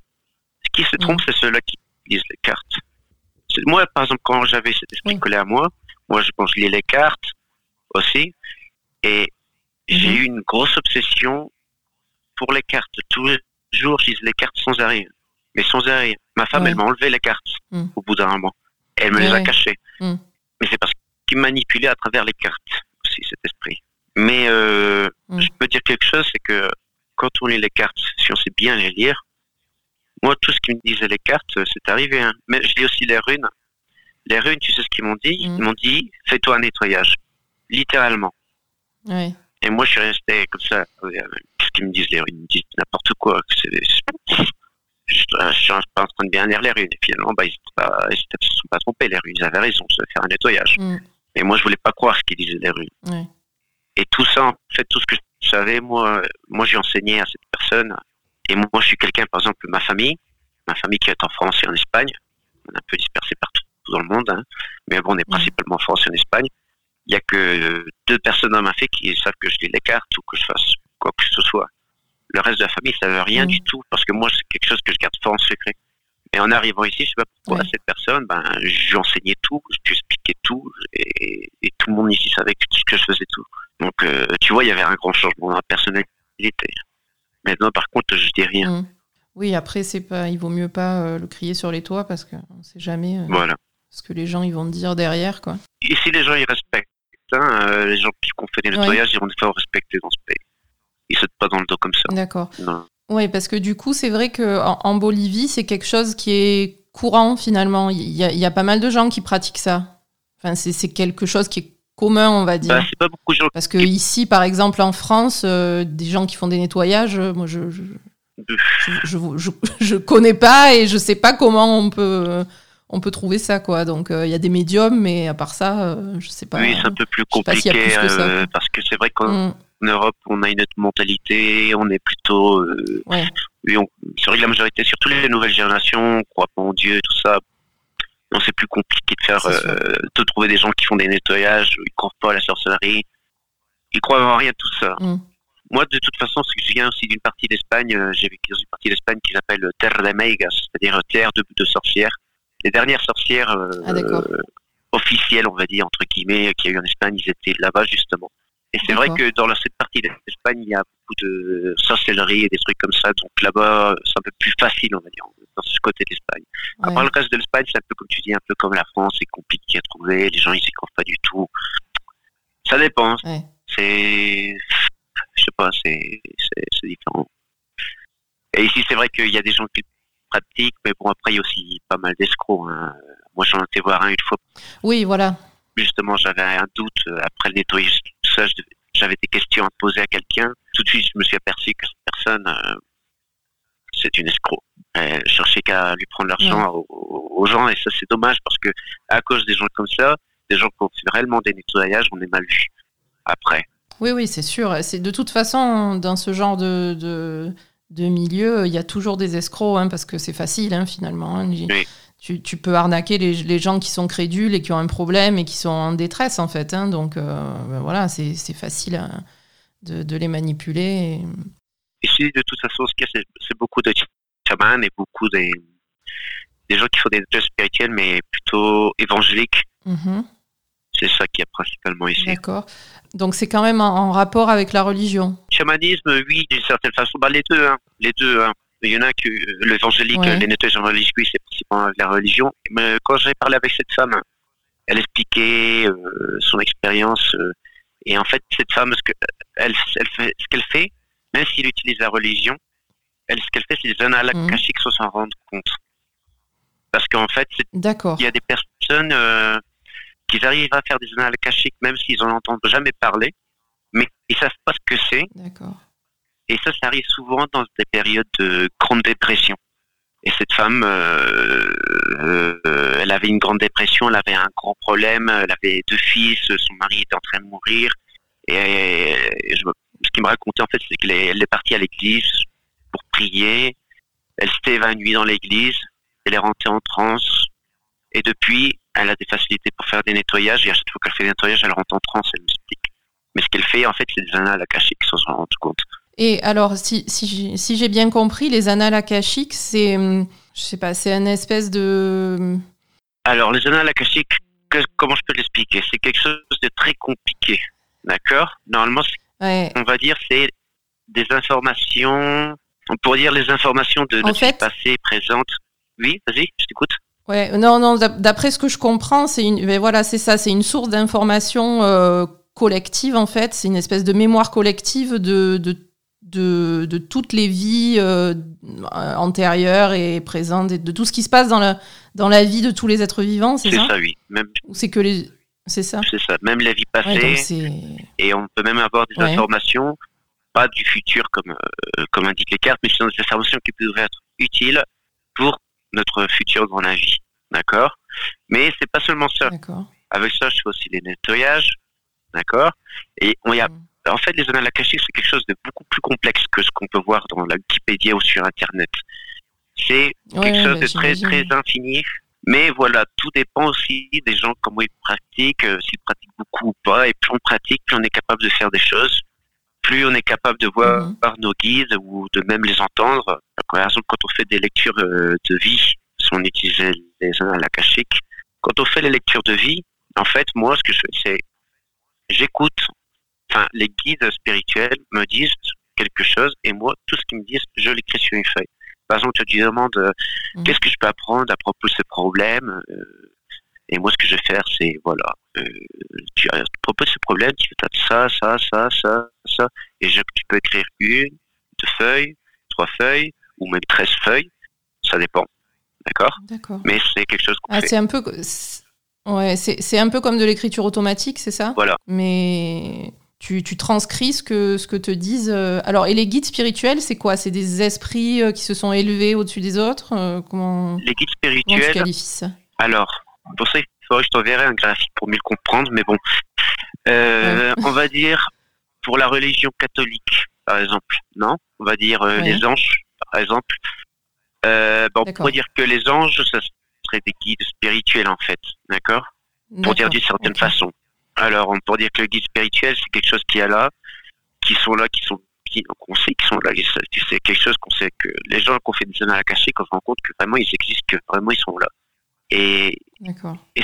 ce qui se trompe, Mm. c'est ceux-là qui lisent les cartes. Moi, par exemple, quand j'avais cet esprit Oui. collé à moi, moi, je, je lis les cartes aussi, et j'ai Mhm. eu une grosse obsession pour les cartes. Tous les jours, je lisais les cartes sans arrêt. Mais sans arrêt. Ma femme, elle m'a enlevé les cartes Mm. au bout d'un moment. Et elle me les a Ouais. cachées. Mm. Mais c'est parce qu'il manipulait à travers les cartes aussi, cet esprit. Mais euh, Mm. je peux dire quelque chose, c'est que quand on lit les cartes, si on sait bien les lire, moi, tout ce qui me disait les cartes, euh, c'est arrivé. hein. Mais je lis aussi les runes. Les runes, tu sais ce qu'ils m'ont dit? Mm. Ils m'ont dit, fais-toi un nettoyage. Littéralement. Ouais. Et moi, je suis resté comme ça. euh, Qu'est-ce qu'ils me disent les runes? Ils me disent n'importe quoi. C'est- Je, je suis pas en train de bien lire les runes. Et finalement, bah, ils ne se sont pas trompés, les runes. Ils avaient raison, de faire un nettoyage. Mm. Et moi, je voulais pas croire ce qu'ils disaient les runes. Ouais. Et tout ça, en fait, tout ce que je savais, moi, moi j'ai enseigné à cette personne. Et moi, je suis quelqu'un, par exemple, ma famille, ma famille qui est en France et en Espagne, on est un peu dispersé partout dans le monde, hein. mais bon, on est Ouais. principalement en France et en Espagne. Il y a que euh, deux personnes dans ma famille qui savent que je lis les cartes ou que je fasse quoi que ce soit. Le reste de la famille, ça veut rien Mhm. du tout, parce que moi, c'est quelque chose que je garde fort en secret. Et en arrivant ici, je sais pas pourquoi Ouais. cette personne, ben, je lui enseignais tout, je lui expliquais tout, et, et tout le monde ici savait que- ce que je faisais tout. Donc, euh, tu vois, il y avait un grand changement dans la personnalité. Maintenant, par contre, je dis rien. Mm. Oui, après, c'est pas, il vaut mieux pas euh, le crier sur les toits parce qu'on ne sait jamais euh, Voilà. ce que les gens ils vont te dire derrière, quoi. Et si les gens ils respectent, hein, les gens qui ont fait des nettoyages, ils vont faire respecter dans ce pays. Ils sautent pas dans le dos comme ça. D'accord. Oui, parce que du coup, c'est vrai que en, en Bolivie, c'est quelque chose qui est courant finalement. Il y, a, il y a pas mal de gens qui pratiquent ça. Enfin, c'est quelque chose qui est commun, on va dire. Bah, pas beaucoup de gens. Parce que ici, par exemple, en France, euh, des gens qui font des nettoyages, euh, moi, je je, je, je, je- je connais pas et je sais pas comment on peut euh, on peut trouver ça, quoi. Donc, euh, il y a des médiums, mais à part ça, euh, je sais pas. oui, c'est un peu plus compliqué plus que ça, quoi. parce que c'est vrai qu'en Mm, Europe, on a une autre mentalité, on est plutôt. euh, ouais. oui, on- c'est vrai que la majorité, surtout les nouvelles générations, on croit pas en Dieu et tout ça. Non, c'est plus compliqué de faire, euh, de trouver des gens qui font des nettoyages, ils croient pas à la sorcellerie, ils croient en rien de tout ça. Mm. Moi, de toute façon, c'est que je viens aussi d'une partie d'Espagne, euh, j'ai vécu dans une partie d'Espagne qui s'appelle Terre de Meigas, c'est-à-dire terre de, de sorcières. Les dernières sorcières euh, Ah, euh, officielles, on va dire, entre guillemets, qu'il y a eu en Espagne, ils étaient là-bas, justement. Et c'est vrai que dans cette partie d'Espagne, il y a beaucoup de sorcellerie et des trucs comme ça, donc là-bas, c'est un peu plus facile, on va dire, dans ce côté. À ouais. part le reste de l'Espagne, c'est un peu comme tu dis, un peu comme la France, c'est compliqué à trouver, les gens ils s'y croient pas du tout. Ça dépend, Ouais. c'est. Je sais pas, c'est c'est- différent. Et ici, c'est vrai qu'il y a des gens qui pratiquent, mais bon, après, il y a aussi pas mal d'escrocs. hein. Moi, j'en ai été voir un une fois, Oui, voilà. Justement, j'avais un doute euh, après le nettoyage, j'avais des questions à poser à quelqu'un. Tout de suite, je me suis aperçu que cette personne, euh, c'est une escroc. Elle cherchait qu'à lui prendre l'argent aux, aux gens, et ça, c'est dommage parce que à cause des gens comme ça, des gens qui ont fait réellement des nettoyages, on est mal vu après. Oui, oui, c'est sûr. C'est de toute façon dans ce genre de, de, de milieu, il y a toujours des escrocs, hein, parce que c'est facile hein, finalement. hein. Oui. Tu, tu peux arnaquer les, les gens qui sont crédules et qui ont un problème et qui sont en détresse en fait. hein. donc euh, ben voilà, c'est facile hein, de, de les manipuler. et- Ici, de toute façon, ce qu'il y a, c'est beaucoup de chamans et beaucoup des, des gens qui font des études spirituelles, mais plutôt évangéliques. Mhm, C'est ça qui est principalement ici. D'accord. Donc c'est quand même en, en rapport avec la religion. Chamanisme, oui, d'une certaine façon. Bah, les deux, hein. Les deux, hein. Il y en a que euh, l'évangélique, Ouais. euh, les nettoyages oui, c'est principalement la religion. Mais quand j'ai parlé avec cette femme, elle expliquait euh, son expérience. euh, et en fait, cette femme, ce que- elle, elle fait, ce qu'elle fait, même s'il utilise la religion, elle, ce qu'elle fait, c'est des annales akashiques sans s'en rendre compte. Parce qu'en fait, il y a des personnes euh, qui arrivent à faire des annales même s'ils en entendent jamais parler, mais ils savent pas ce que c'est. D'accord. Et ça, ça arrive souvent dans des périodes de grande dépression. Et cette femme, euh, euh, elle avait une grande dépression, elle avait un grand problème, elle avait deux fils, son mari était en train de mourir. Et, ce qu'il me racontait en fait, c'est qu'elle est, partie à l'église pour prier. Elle s'était évanouie dans l'église, elle est rentrée en transe. Et depuis, elle a des facilités pour faire des nettoyages. Et à chaque fois qu'elle fait des nettoyages, elle rentre en transe, elle m'explique. Mais ce qu'elle fait, en fait, c'est des annales akashiques sans s'en rendre compte. Et alors, si, si, j'ai- si j'ai bien compris, les annales akashiques, c'est, hum, je sais pas, c'est une espèce de, hum, Alors, les annales akashiques, que- comment je peux l'expliquer? C'est quelque chose de très compliqué. D'accord? Normalement, ouais, on va dire, c'est des informations. On pourrait dire les informations de notre fait- vie passée, présente. Oui, vas-y, je t'écoute. ouais, non, non, d'ap- d'après ce que je comprends, c'est une, ben voilà, c'est ça, c'est une source d'information euh, collective en fait, c'est une espèce de mémoire collective de, de, de, de toutes les vies euh, antérieures et présentes, et de tout ce qui se passe dans la, dans la vie de tous les êtres vivants, c'est C'est ça, ça, oui. Même, Ou c'est que les, c'est ça. c'est ça. Même la vie passée. et on peut même avoir des Ouais. informations, pas du futur comme, euh, comme indiquent les cartes, mais sont des informations qui peuvent être utiles pour notre futur la vie. D'accord? Mais c'est pas seulement ça. d'accord. Avec ça, je fais aussi les nettoyages. D'accord? Et on y a, Mm. En fait, les annales akashiques, c'est quelque chose de beaucoup plus complexe que ce qu'on peut voir dans la Wikipédia ou sur Internet. C'est Ouais, quelque chose bah, de très, j'imagine. très infini. Mais voilà, tout dépend aussi des gens, comment ils pratiquent, euh, s'ils pratiquent beaucoup ou pas. Et plus on pratique, plus on est capable de faire des choses. Plus on est capable de voir Mhm. nos guides ou de même les entendre. Par exemple, quand on fait des lectures euh, de vie, si on utilise les annales akashiques, quand on fait les lectures de vie, en fait, moi, ce que je fais, c'est j'écoute enfin, les guides spirituels me disent quelque chose et moi, tout ce qu'ils me disent, je l'écris sur une feuille. Par exemple, tu demandes euh, Mhm. qu'est-ce que je peux apprendre à propos de ce problème. euh, et moi, ce que je vais faire, c'est voilà, euh, tu à propos de ce problème, tu fais ça, ça, ça, ça, ça, et je, tu peux écrire une, deux feuilles, trois feuilles, ou même 13 feuilles, ça dépend, d'accord? D'accord. Mais c'est quelque chose qu'on Ah, c'est un peu. Ouais, c'est un peu comme de l'écriture automatique, c'est ça? Voilà. Mais tu, tu transcris ce que, ce que te disent. euh, Alors, et les guides spirituels, c'est quoi? C'est des esprits euh, qui se sont élevés au-dessus des autres Euh, Comment, Les guides comment tu spirituels, qualifies ça? Alors, pour ça, il faudrait que je t'enverrai un graphique pour mieux le comprendre, mais bon, Euh, on va dire pour la religion catholique, par exemple, non? On va dire euh, Ouais. les anges, par exemple. Euh, ben, on pourrait dire que les anges, ça serait des guides spirituels, en fait, d'accord? Pour dire d'une certaine façon. Alors, on pourrait dire que le guide spirituel, c'est quelque chose qui est là, qui sont là, qui sont qui, qu'on sait qu'ils sont là. C'est quelque chose qu'on sait que les gens qu'on fait des annales akashiques, on se rend compte que vraiment ils existent, que vraiment ils sont là. Et,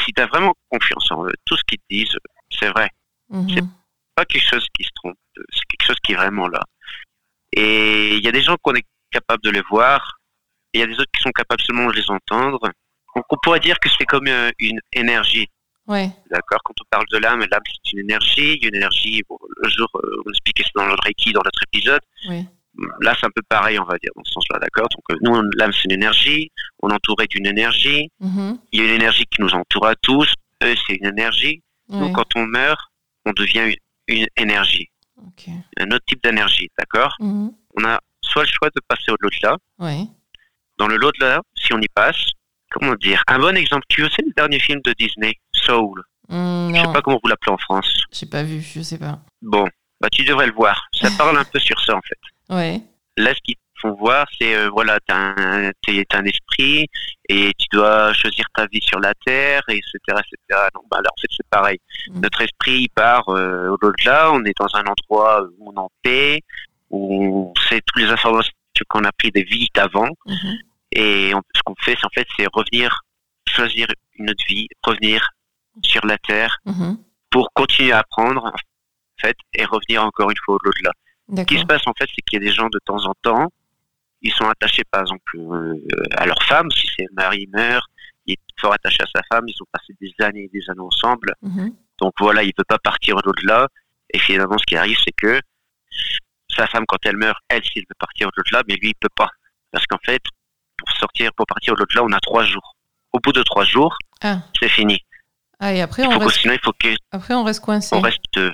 si tu as vraiment confiance en eux, tout ce qu'ils disent, c'est vrai. Mhm. C'est- Pas quelque chose qui se trompe, c'est quelque chose qui est vraiment là. Et il y a des gens qu'on est capable de les voir, et il y a des autres qui sont capables seulement de les entendre. Donc on pourrait dire que c'est comme euh, une énergie. Ouais. D'accord Quand on parle de l'âme, l'âme c'est une énergie. Il y a une énergie, bon, le jour, on expliquait ça dans le Reiki, dans notre épisode. Là, c'est un peu pareil, on va dire, dans ce sens-là, d'accord? Donc, euh, nous, l'âme, c'est une énergie. On est entouré d'une énergie. Mhm. Il y a une énergie qui nous entoure à tous. Eux, c'est une énergie. Ouais. Donc, quand on meurt, on devient une, une énergie, un autre type d'énergie, d'accord? Mhm. On a soit le choix de passer au-delà. Ouais. Dans le au-delà, si on y passe, comment dire? Un bon exemple, tu sais le dernier film de Disney, Soul. Mm, Je sais pas comment vous l'appelez en France. j'ai pas vu, je sais pas. Bon, bah tu devrais le voir. Ça [laughs] parle un peu sur ça en fait. Ouais. Là, ce qu'ils font voir, c'est euh, voilà, un, t'es, t'es un esprit et tu dois choisir ta vie sur la terre, et etc., etc. Donc, bah, là, en fait, c'est pareil. Mm. Notre esprit il part euh, au-delà. On est dans un endroit où on est en paix, où on sait toutes les informations qu'on a pris des vies d'avant, Mhm. et on- ce qu'on fait, c'est en fait, c'est revenir, choisir une autre vie, revenir sur la terre Mhm. pour continuer à apprendre, en fait, et revenir encore une fois au-delà. Ce qui se passe en fait, c'est qu'il y a des gens de temps en temps, ils sont attachés par exemple euh, à leur femme, si c'est mari meurt, il est fort attaché à sa femme, ils ont passé des années et des années ensemble, Mhm. donc voilà, il ne peut pas partir au-delà, et finalement ce qui arrive c'est que sa femme quand elle meurt, elle s'il veut partir au-delà, mais lui il peut pas, parce qu'en fait, pour sortir, pour partir au-delà, on a trois jours. Au bout de trois jours, Ah. c'est fini. Ah, et après, on reste, sinon il faut qu'on après, on reste coincé. reste, euh,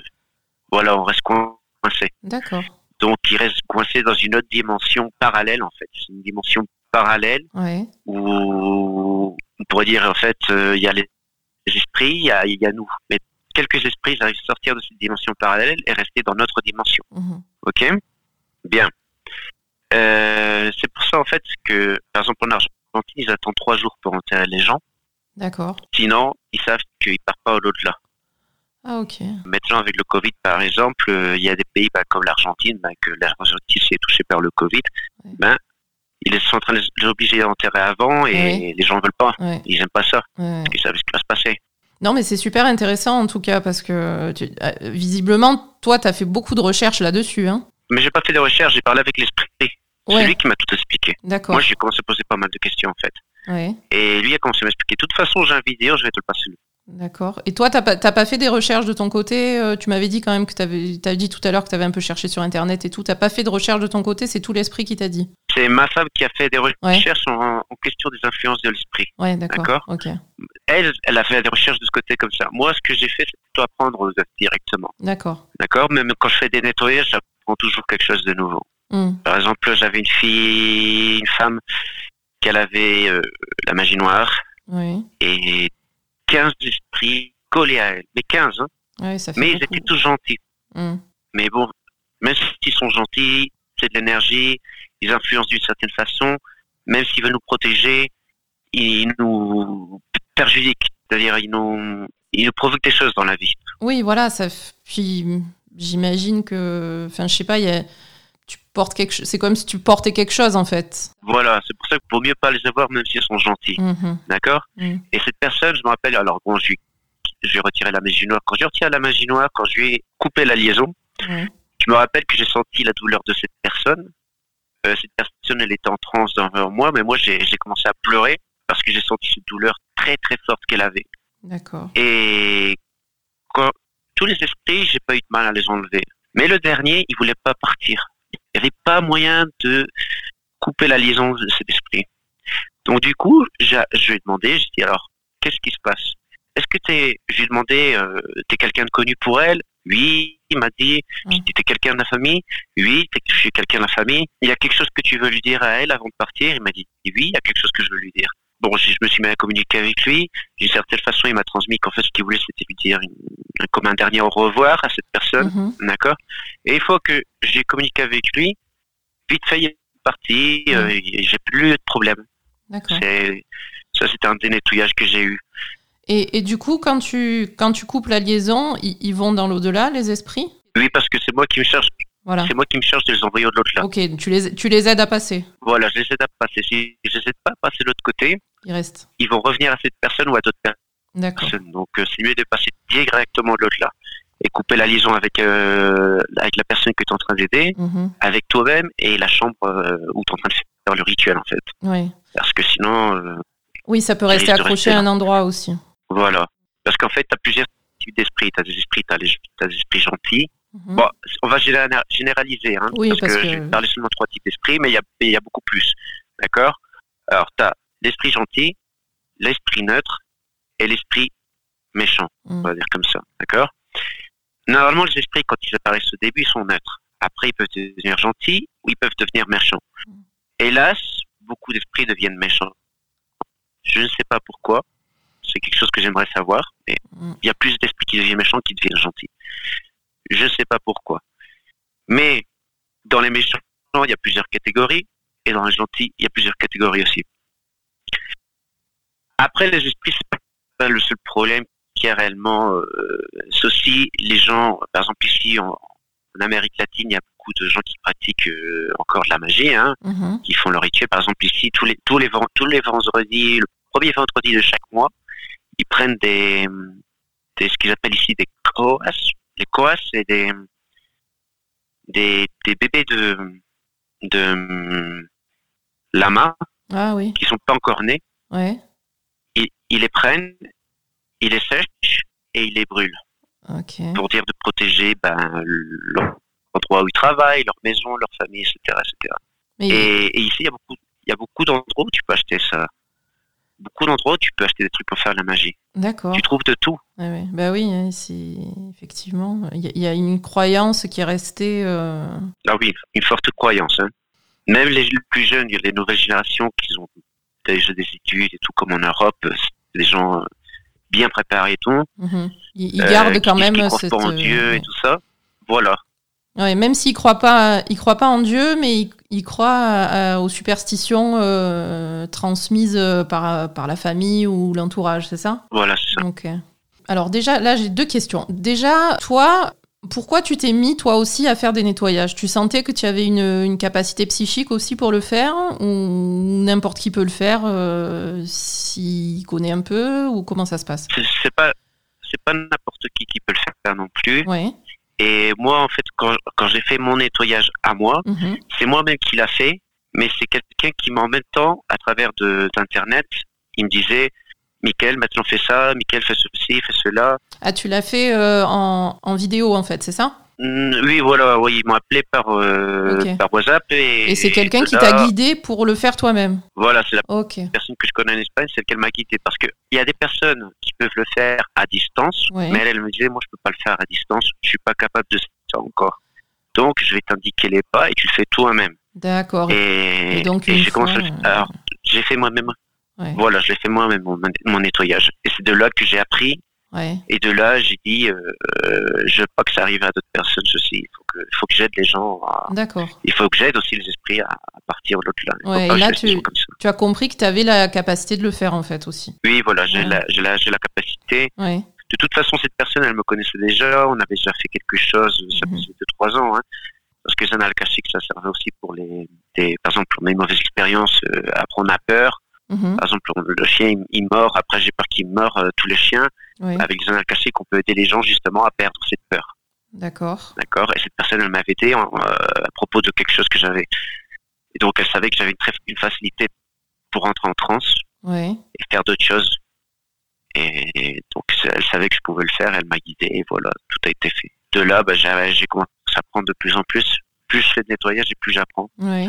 voilà, on reste coincé. D'accord. Donc, il reste coincé dans une autre dimension parallèle, en fait. C'est une dimension parallèle Ouais. où on pourrait dire, en fait, euh, il y a les esprits, il y a, il y a nous. Mais quelques esprits arrivent à sortir de cette dimension parallèle et rester dans notre dimension. Mhm. OK? Bien. Euh, c'est pour ça, en fait, que, par exemple, en Argentine, ils attendent trois jours pour enterrer les gens. D'accord. Sinon, ils savent qu'ils partent pas au-delà. Ah, ok. Maintenant, avec le Covid, par exemple, euh, il y a des pays bah, comme l'Argentine, bah, que l'Argentine s'est touchée par le Covid, Ouais. ben, ils sont en train de les obliger à enterrer avant et les gens ne veulent pas. Ouais. Ils n'aiment pas ça. ouais. Ils savent ce qui va se passer. Non, mais c'est super intéressant en tout cas parce que tu- euh, visiblement, toi, tu as fait beaucoup de recherches là-dessus. Hein Mais j'ai pas fait de recherche, j'ai parlé avec l'esprit. C'est lui qui m'a tout expliqué. d'accord. Moi, j'ai commencé à poser pas mal de questions, en fait. Ouais, Et lui a commencé à m'expliquer. De toute façon, j'ai un vidéo, je vais te le passer. d'accord. Et toi, tu n'as pas, pas fait des recherches de ton côté euh, Tu m'avais dit quand même que tu as dit tout à l'heure que tu avais un peu cherché sur Internet et tout. Tu pas fait de recherche de ton côté, c'est tout l'esprit qui t'a dit? C'est ma femme qui a fait des recherches en, en question des influences de l'esprit. Ouais, d'accord. D'accord? Ok, Elle, elle a fait des recherches de ce côté comme ça. Moi, ce que j'ai fait, c'est plutôt apprendre directement. d'accord. D'accord? Même quand je fais des nettoyages, j'apprends toujours quelque chose de nouveau. Hmm, Par exemple, j'avais une fille, une femme, qu'elle avait euh, la magie noire Oui, et 15 esprits collés à elle. Mais 15, hein ouais, ça fait Mais ils étaient tous gentils. Hmm, Mais bon, même s'ils sont gentils, c'est de l'énergie, ils influencent d'une certaine façon, même s'ils veulent nous protéger, ils nous perjudiquent. C'est-à-dire, ils nous, ils nous provoquent des choses dans la vie. Oui, voilà. Ça, puis j'imagine que, enfin, je sais pas, il y a, tu portes quelque, c'est comme si tu portais quelque chose en fait. Voilà, c'est pour ça qu'il vaut mieux pas les avoir, même s'ils sont gentils. Mhm, D'accord Mm. Et cette personne, je me rappelle, alors bon, je lui, je retiré la magie noire. Quand j'ai retiré la magie noire, quand je lui ai coupé la liaison, Ouais. Je me rappelle que j'ai senti la douleur de cette personne. Euh, cette personne, elle était en transe devant moi, mais moi, j'ai j'ai commencé à pleurer parce que j'ai senti cette douleur très très forte qu'elle avait. D'accord. Et quand tous les esprits, j'ai pas eu de mal à les enlever. Mais le dernier, il voulait pas partir. Il n'y avait pas moyen de couper la liaison de cet esprit. Donc du coup, je lui ai demandé, j'ai dit alors, qu'est-ce qui se passe? Est-ce que t'es, je lui ai demandé, euh, t'es quelqu'un de connu pour elle? Oui, il m'a dit, j'ai dit, t'es quelqu'un de la famille? Oui, je suis quelqu'un de la famille. Il y a quelque chose que tu veux lui dire à elle avant de partir? Il m'a dit, oui, il y a quelque chose que je veux lui dire. Bon, je me suis mis à communiquer avec lui. D'une certaine façon, il m'a transmis qu'en fait, ce qu'il voulait, c'était lui dire une- comme un dernier au revoir à cette personne. Mhm. D'accord? Et une fois que j'ai communiqué avec lui, vite fait, il est parti, euh, et j'ai plus eu de problème. D'accord. Ça, c'était un nettoyages que j'ai eu. Et, et du coup, quand tu, quand tu coupes la liaison, ils, ils vont dans l'au-delà, les esprits? Oui, parce que c'est moi qui me charge, Voilà. c'est moi qui me charge de les envoyer de l'autre là. Ok, tu les, tu les aides à passer. Voilà, je les aide à passer. Si je les aide pas à passer de l'autre côté, Ils restent. ils vont revenir à cette personne ou à d'autres D'accord. personnes. Donc, euh, c'est mieux de passer directement de l'autre là et couper la liaison avec euh, avec la personne que tu es en train d'aider, Mhm. avec toi-même et la chambre euh, où tu es en train de faire le rituel en fait. Ouais. Parce que sinon, euh, Oui, ça peut rester accroché à un endroit aussi. Voilà. Parce qu'en fait, tu as plusieurs types d'esprits. Tu as des esprits, tu as, des esprits gentils. Mhm. Bon, on va géné- généraliser, hein, Oui, parce, parce que, que- je vais parler seulement de trois types d'esprits, mais il y a, il y a beaucoup plus. D'accord? Alors, tu as l'esprit gentil, l'esprit neutre et l'esprit méchant, on Mhm. va dire comme ça. D'accord? Normalement, les esprits, quand ils apparaissent au début, ils sont neutres. Après, ils peuvent devenir gentils ou ils peuvent devenir méchants. Mhm. Hélas, beaucoup d'esprits deviennent méchants. Je ne sais pas pourquoi. C'est quelque chose que j'aimerais savoir. Mais il y a plus d'esprits qui deviennent méchants qui deviennent gentils. Je ne sais pas pourquoi. Mais dans les méchants, il y a plusieurs catégories. Et dans les gentils, il y a plusieurs catégories aussi. Après, les esprits, c'est pas le seul problème qu'il y a réellement. Euh, c'est aussi les gens, par exemple ici en, en Amérique latine, il y a beaucoup de gens qui pratiquent euh, encore de la magie, hein, Mhm. qui font leur rituel. Par exemple ici, tous les, tous les, ven- tous les vendredis, le premier vendredi de chaque mois, ils prennent des, des ce qu'ils appellent ici des koas. Les koas, c'est des, des, des bébés de, de lama Ah oui, qui sont pas encore nés. ouais. Ils, ils les prennent, ils les sèchent et ils les brûlent pour dire de protéger ben, l'endroit où ils travaillent, leur maison, leur famille, etc. etc. Mais Et, et ici, il y a beaucoup, il y a beaucoup d'endroits où tu peux acheter ça. Beaucoup d'endroits où tu peux acheter des trucs pour faire la magie. d'accord. Tu trouves de tout. Ouais. Bah oui, hein, effectivement, il y, a- il y a une croyance qui est restée. euh, Ah oui, une forte croyance. hein. Même les plus jeunes, il y a les nouvelles générations qui ont déjà des études et tout, comme en Europe, euh, des gens euh, bien préparés et tout. mhm. Ils, ils euh, gardent qui quand même cette. en euh, Dieu et tout ça. Voilà. Ouais, même s'ils croient pas, ils croient pas en Dieu, mais ils, ils croient à- à- aux superstitions euh, transmises euh, par, par la famille ou l'entourage, c'est ça? Voilà, c'est ça. Alors déjà, là, j'ai deux questions. Déjà, toi, pourquoi tu t'es mis toi aussi à faire des nettoyages? Tu sentais que tu avais une, une capacité psychique aussi pour le faire ou n'importe qui peut le faire euh, s'il connaît un peu ou comment ça se passe? C'est c'est pas, c'est pas n'importe qui qui peut le faire non plus. Ouais. Et moi, en fait, quand, quand j'ai fait mon nettoyage à moi, mhm, c'est moi-même qui l'a fait, mais c'est quelqu'un qui m'a en même temps, à travers de- d'Internet, il me disait, Michael, maintenant fais ça, Michael, fais ceci, fais cela. Ah, tu l'as fait euh, en, en vidéo en fait, c'est ça? Oui, voilà, oui, ils m'ont appelé par, euh, par WhatsApp. Et, Et c'est quelqu'un qui t'a guidé pour le faire toi-même. Voilà, c'est la personne que je connais en Espagne, c'est qu'elle m'a guidé. Parce qu'il y a des personnes qui peuvent le faire à distance, Ouais. mais elle, elle me disait, moi, je peux pas le faire à distance, je suis pas capable de ça encore. Donc, je vais t'indiquer les pas et tu le fais toi-même. D'accord. Et, Et donc, j'ai commencé. fois, à- Alors, j'ai fait moi-même. Ouais. Voilà, je l'ai fait moi-même mon, mon nettoyage. Et c'est de là que j'ai appris. Ouais. Et de là, j'ai dit, euh, euh, je veux pas que ça arrive à d'autres personnes ceci. Il faut que, il faut que j'aide les gens. À, D'accord. il faut que j'aide aussi les esprits à, à partir de l'autre là. Ouais, et que là, tu- ça. As compris que tu avais la capacité de le faire en fait aussi. Oui, voilà, j'ai Ouais. la, j'ai la, j'ai la capacité. De toute façon, cette personne, elle me connaissait déjà. On avait déjà fait quelque chose. Ça Mhm. faisait deux, trois ans. Hein, parce que Zana Al-Kashyyyk, ça servait aussi pour les, des, par exemple, on a une mauvaise expérience. euh, après, on a peur. Mhm. Par exemple, le chien, il, il mord. Après, j'ai peur qu'il meure. euh, tous les chiens. Avec Zana Al-Kashyyyk, on peut aider les gens justement à perdre cette peur. D'accord. D'accord? Et cette personne, elle m'avait aidé à propos de quelque chose que j'avais. Et donc, elle savait que j'avais une, très, une facilité pour rentrer en transe et faire d'autres choses. Et donc, elle savait que je pouvais le faire, elle m'a guidé, et voilà, tout a été fait. De là, bah, j'ai commencé à apprendre de plus en plus. Plus je fais de nettoyage et plus j'apprends. Ouais.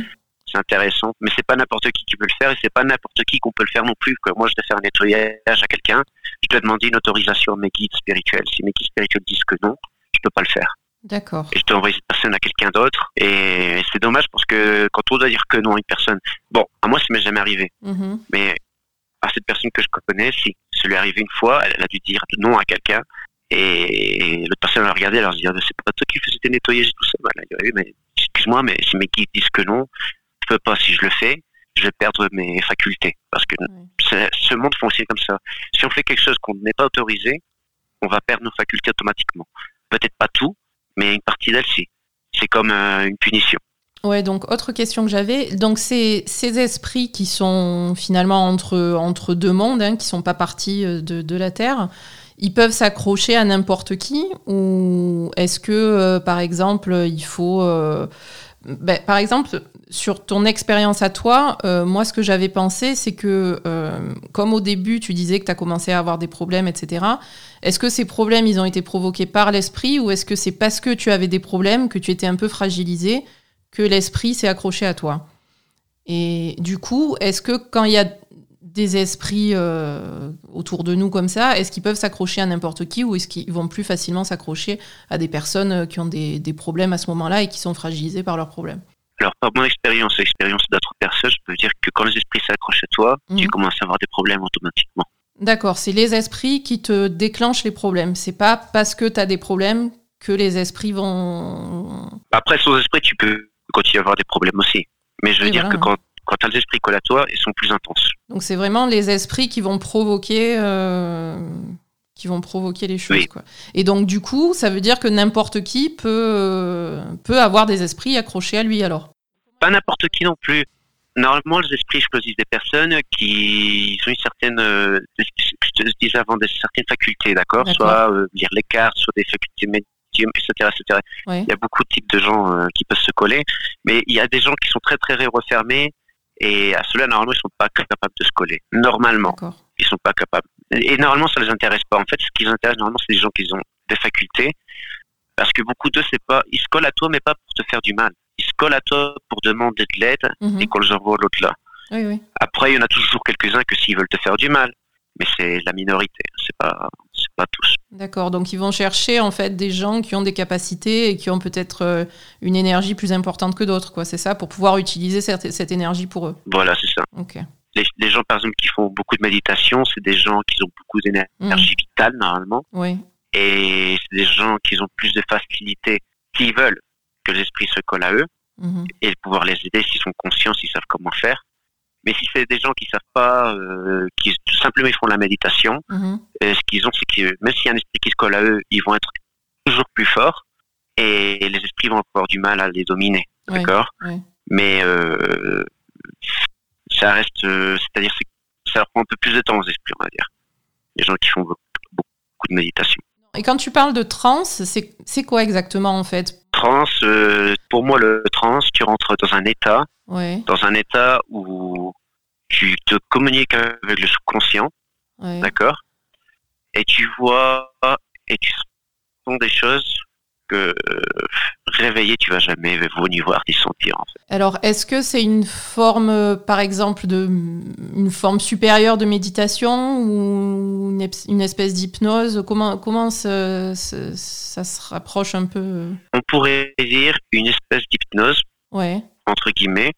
C'est intéressant, mais c'est pas n'importe qui qui peut le faire, et c'est pas n'importe qui qu'on peut le faire non plus. Que moi, je dois faire un nettoyage à quelqu'un, je dois demander une autorisation à mes guides spirituels. Si mes guides spirituels disent que non, je peux pas le faire. D'accord. Et je dois envoyer cette personne à quelqu'un d'autre. Et c'est dommage parce que quand on doit dire que non à une personne, bon, à moi, ça m'est jamais arrivé. Mhm. Mais à cette personne que je connais, si ça lui est arrivé une fois, elle, a dû dire non à quelqu'un. Et l'autre personne a regardé, elle leur dit, ah, c'est pas toi qui faisais tes nettoyages et tout ça. Bah, elle a dit, oui, mais excuse-moi, mais si mes guides disent que non, je peux pas. Si je le fais, je vais perdre mes facultés. Parce que Ouais. ce monde fonctionne comme ça. Si on fait quelque chose qu'on n'est pas autorisé, on va perdre nos facultés automatiquement. Peut-être pas tout, mais une partie d'elles, si. C'est comme euh, une punition. Ouais, donc autre question que j'avais. Donc ces, ces esprits qui sont finalement entre, entre deux mondes, hein, qui sont pas partis euh, de, de la Terre, ils peuvent s'accrocher à n'importe qui ou est-ce que, euh, par exemple, il faut... euh, ben, par exemple, sur ton expérience à toi, euh, moi, ce que j'avais pensé, c'est que, euh, comme au début, tu disais que tu as commencé à avoir des problèmes, etc., est-ce que ces problèmes, ils ont été provoqués par l'esprit ou est-ce que c'est parce que tu avais des problèmes, que tu étais un peu fragilisé, que l'esprit s'est accroché à toi? Et du coup, est-ce que quand il y a des esprits euh, autour de nous comme ça, est-ce qu'ils peuvent s'accrocher à n'importe qui ou est-ce qu'ils vont plus facilement s'accrocher à des personnes qui ont des problèmes à ce moment-là et qui sont fragilisées par leurs problèmes? Alors, par mon expérience et l'expérience d'autres personnes, je peux dire que quand les esprits s'accrochent à toi, tu Mhm. commences à avoir des problèmes automatiquement. D'accord, c'est les esprits qui te déclenchent les problèmes. C'est pas parce que tu as des problèmes que les esprits vont. Après, sans esprit, tu peux continuer à avoir des problèmes aussi. Mais je veux dire voilà, que quand, quand tu as les esprits collés à toi, ils sont plus intenses. Donc c'est vraiment les esprits qui vont provoquer, euh, qui vont provoquer les choses. Oui. Quoi. Et donc du coup, ça veut dire que n'importe qui peut, euh, peut avoir des esprits accrochés à lui alors? Pas n'importe qui non plus. Normalement, les esprits choisissent des personnes qui ont une certaine, euh, je te disais avant, des certaines facultés, d'accord? Soit euh, lire les cartes, soit des facultés médium, etc., etc. Ouais. Il y a beaucoup de types de gens euh, qui peuvent se coller, mais il y a des gens qui sont très très refermés et à ceux-là, normalement, ils sont pas capables de se coller. Normalement, D'accord. Ils sont pas capables. Et normalement, ça les intéresse pas. En fait, ce qui les intéresse normalement, c'est des gens qui ont des facultés, parce que beaucoup d'eux, c'est pas, ils se collent à toi, mais pas pour te faire du mal. Ils se collent à toi pour demander de l'aide Mhm. et qu'on les envoie à l'autre là. Oui, oui. Après, il y en a toujours quelques-uns que s'ils veulent te faire du mal, mais c'est la minorité. C'est pas, c'est pas tous. D'accord. Donc ils vont chercher en fait des gens qui ont des capacités et qui ont peut-être euh, une énergie plus importante que d'autres, quoi. C'est ça, pour pouvoir utiliser cette, cette énergie pour eux. Voilà, c'est ça. Ok. Les, les gens, par exemple, qui font beaucoup de méditation, c'est des gens qui ont beaucoup d'énergie Mhm. vitale normalement, Oui. et c'est des gens qui ont plus de facilité, qui veulent que l'esprit se colle à eux Mhm. et pouvoir les aider s'ils sont conscients, s'ils savent comment faire. Mais si c'est des gens qui savent pas, euh, qui tout simplement ils font la méditation, Mhm. euh, ce qu'ils ont, c'est que même s'il y a un esprit qui se colle à eux, ils vont être toujours plus forts et les esprits vont avoir du mal à les dominer, d'accord? ouais. Mais euh, ça reste, euh, c'est-à-dire c'est- ça prend un peu plus de temps aux esprits, on va dire. Les gens qui font beaucoup, beaucoup de méditation. Et quand tu parles de trans, c'est c'est quoi exactement en fait? Trans, euh, pour moi le trans, tu rentres dans un état Ouais. dans un état où tu te communiques avec le subconscient, ouais. d'accord? Et tu vois et tu sens des choses que euh, réveillé, tu vas jamais ni voir ni sentir. En fait. Alors, est-ce que c'est une forme, euh, par exemple, de une forme supérieure de méditation ou une, espèce d'hypnose? Comment comment ça, ça- ça se rapproche un peu euh? On pourrait dire une espèce d'hypnose, Ouais. entre guillemets,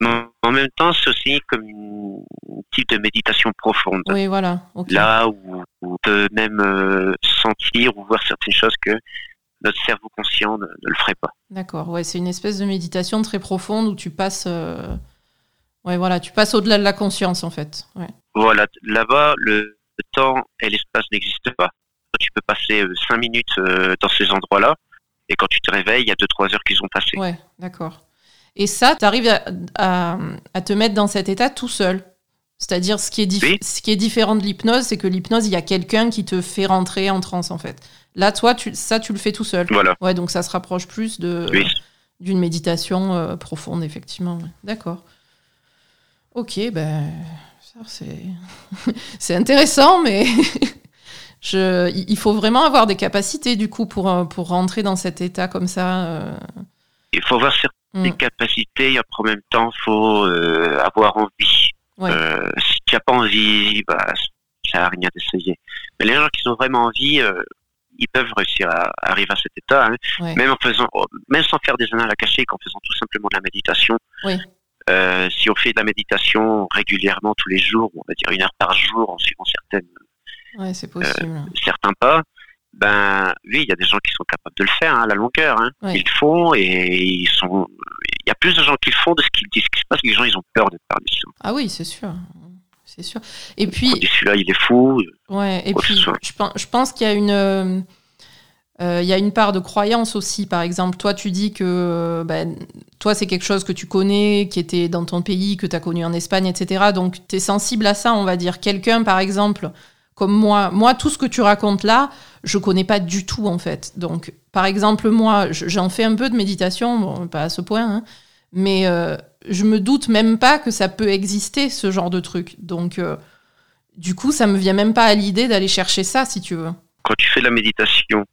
mais en même temps, c'est aussi comme un type de méditation profonde. Oui, voilà. Là où où on peut même sentir ou voir certaines choses que notre cerveau conscient ne, ne le ferait pas. D'accord. Ouais, c'est une espèce de méditation très profonde où tu passes. euh, Ouais, voilà, tu passes au-delà de la conscience en fait. Ouais. Voilà, là-bas, le, le temps et l'espace n'existent pas. Tu peux passer euh, cinq minutes euh, dans ces endroits-là, et quand tu te réveilles, il y a deux trois heures qui sont passées. Ouais, d'accord. Et ça, tu arrives à, à- à te mettre dans cet état tout seul. C'est-à-dire, ce, qui est ce qui est différent de l'hypnose, c'est que l'hypnose, il y a quelqu'un qui te fait rentrer en transe, en fait. Là, toi, tu, ça, tu le fais tout seul. Voilà. Ouais, donc ça se rapproche plus de d'une méditation euh, profonde, effectivement. D'accord. Ok, ben, c'est [laughs] c'est intéressant, mais [laughs] je, il faut vraiment avoir des capacités, du coup, pour, euh, pour rentrer dans cet état comme ça. Euh. Il faut avoir certaines mm. capacités, et en même temps, il faut avoir envie. Si tu n'as pas envie, bah, ça n'a rien d'essayer. Mais les gens qui ont vraiment envie, ils peuvent réussir à, arriver à cet état, hein. même en faisant, même sans faire des annales akashiques, en faisant tout simplement de la méditation. Euh, si on fait de la méditation régulièrement tous les jours, on va dire une heure par jour en suivant certaines, euh, certains pas, ben oui, il y a des gens qui sont capables de le faire hein, à la longueur. Hein. Ils le font et ils sont. Il y a plus de gens qui le font de ce qu'ils disent. Qui se passe, les gens ils ont peur de parler. Ah oui, c'est sûr c'est sûr. Et puis. Celui-là, il est fou. Ouais, et puis, je pense, je pense qu'il y a une. Euh, euh, il y a une part de croyance aussi. Par exemple, toi, tu dis que ben, toi, c'est quelque chose que tu connais, qui était dans ton pays, que tu as connu en Espagne, etc. Donc, tu es sensible à ça, on va dire. Quelqu'un, par exemple, comme moi, moi, tout ce que tu racontes là, je connais pas du tout, en fait. Donc, par exemple, moi, j'en fais un peu de méditation, bon, pas à ce point, hein, mais euh, je me doute même pas que ça peut exister, ce genre de truc. Donc, euh, du coup, ça me vient même pas à l'idée d'aller chercher ça, si tu veux. Quand tu fais la méditation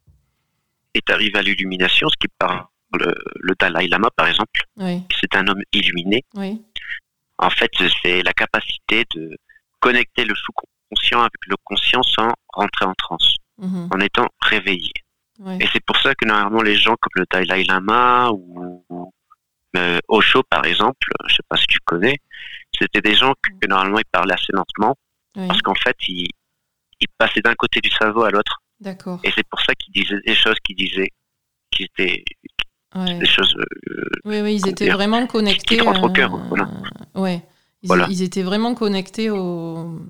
et tu arrives à l'illumination, ce qui parle le, le, Dalai Lama, par exemple, c'est un homme illuminé. En fait, c'est la capacité de connecter le sous-conscient avec le conscient sans rentrer en transe, mhm. en étant réveillé. Et c'est pour ça que normalement les gens comme le Dalai Lama ou, euh, Osho, par exemple, je sais pas si tu connais, c'était des gens que, normalement ils parlaient assez lentement, parce qu'en fait, ils, passaient d'un côté du cerveau à l'autre. D'accord. Et c'est pour ça qu'ils disaient des choses qu'ils disaient, qui étaient des choses. Euh, oui, oui, ils étaient vraiment connectés. Qui, au cœur. Ouais. Ils, ils, étaient vraiment connectés au,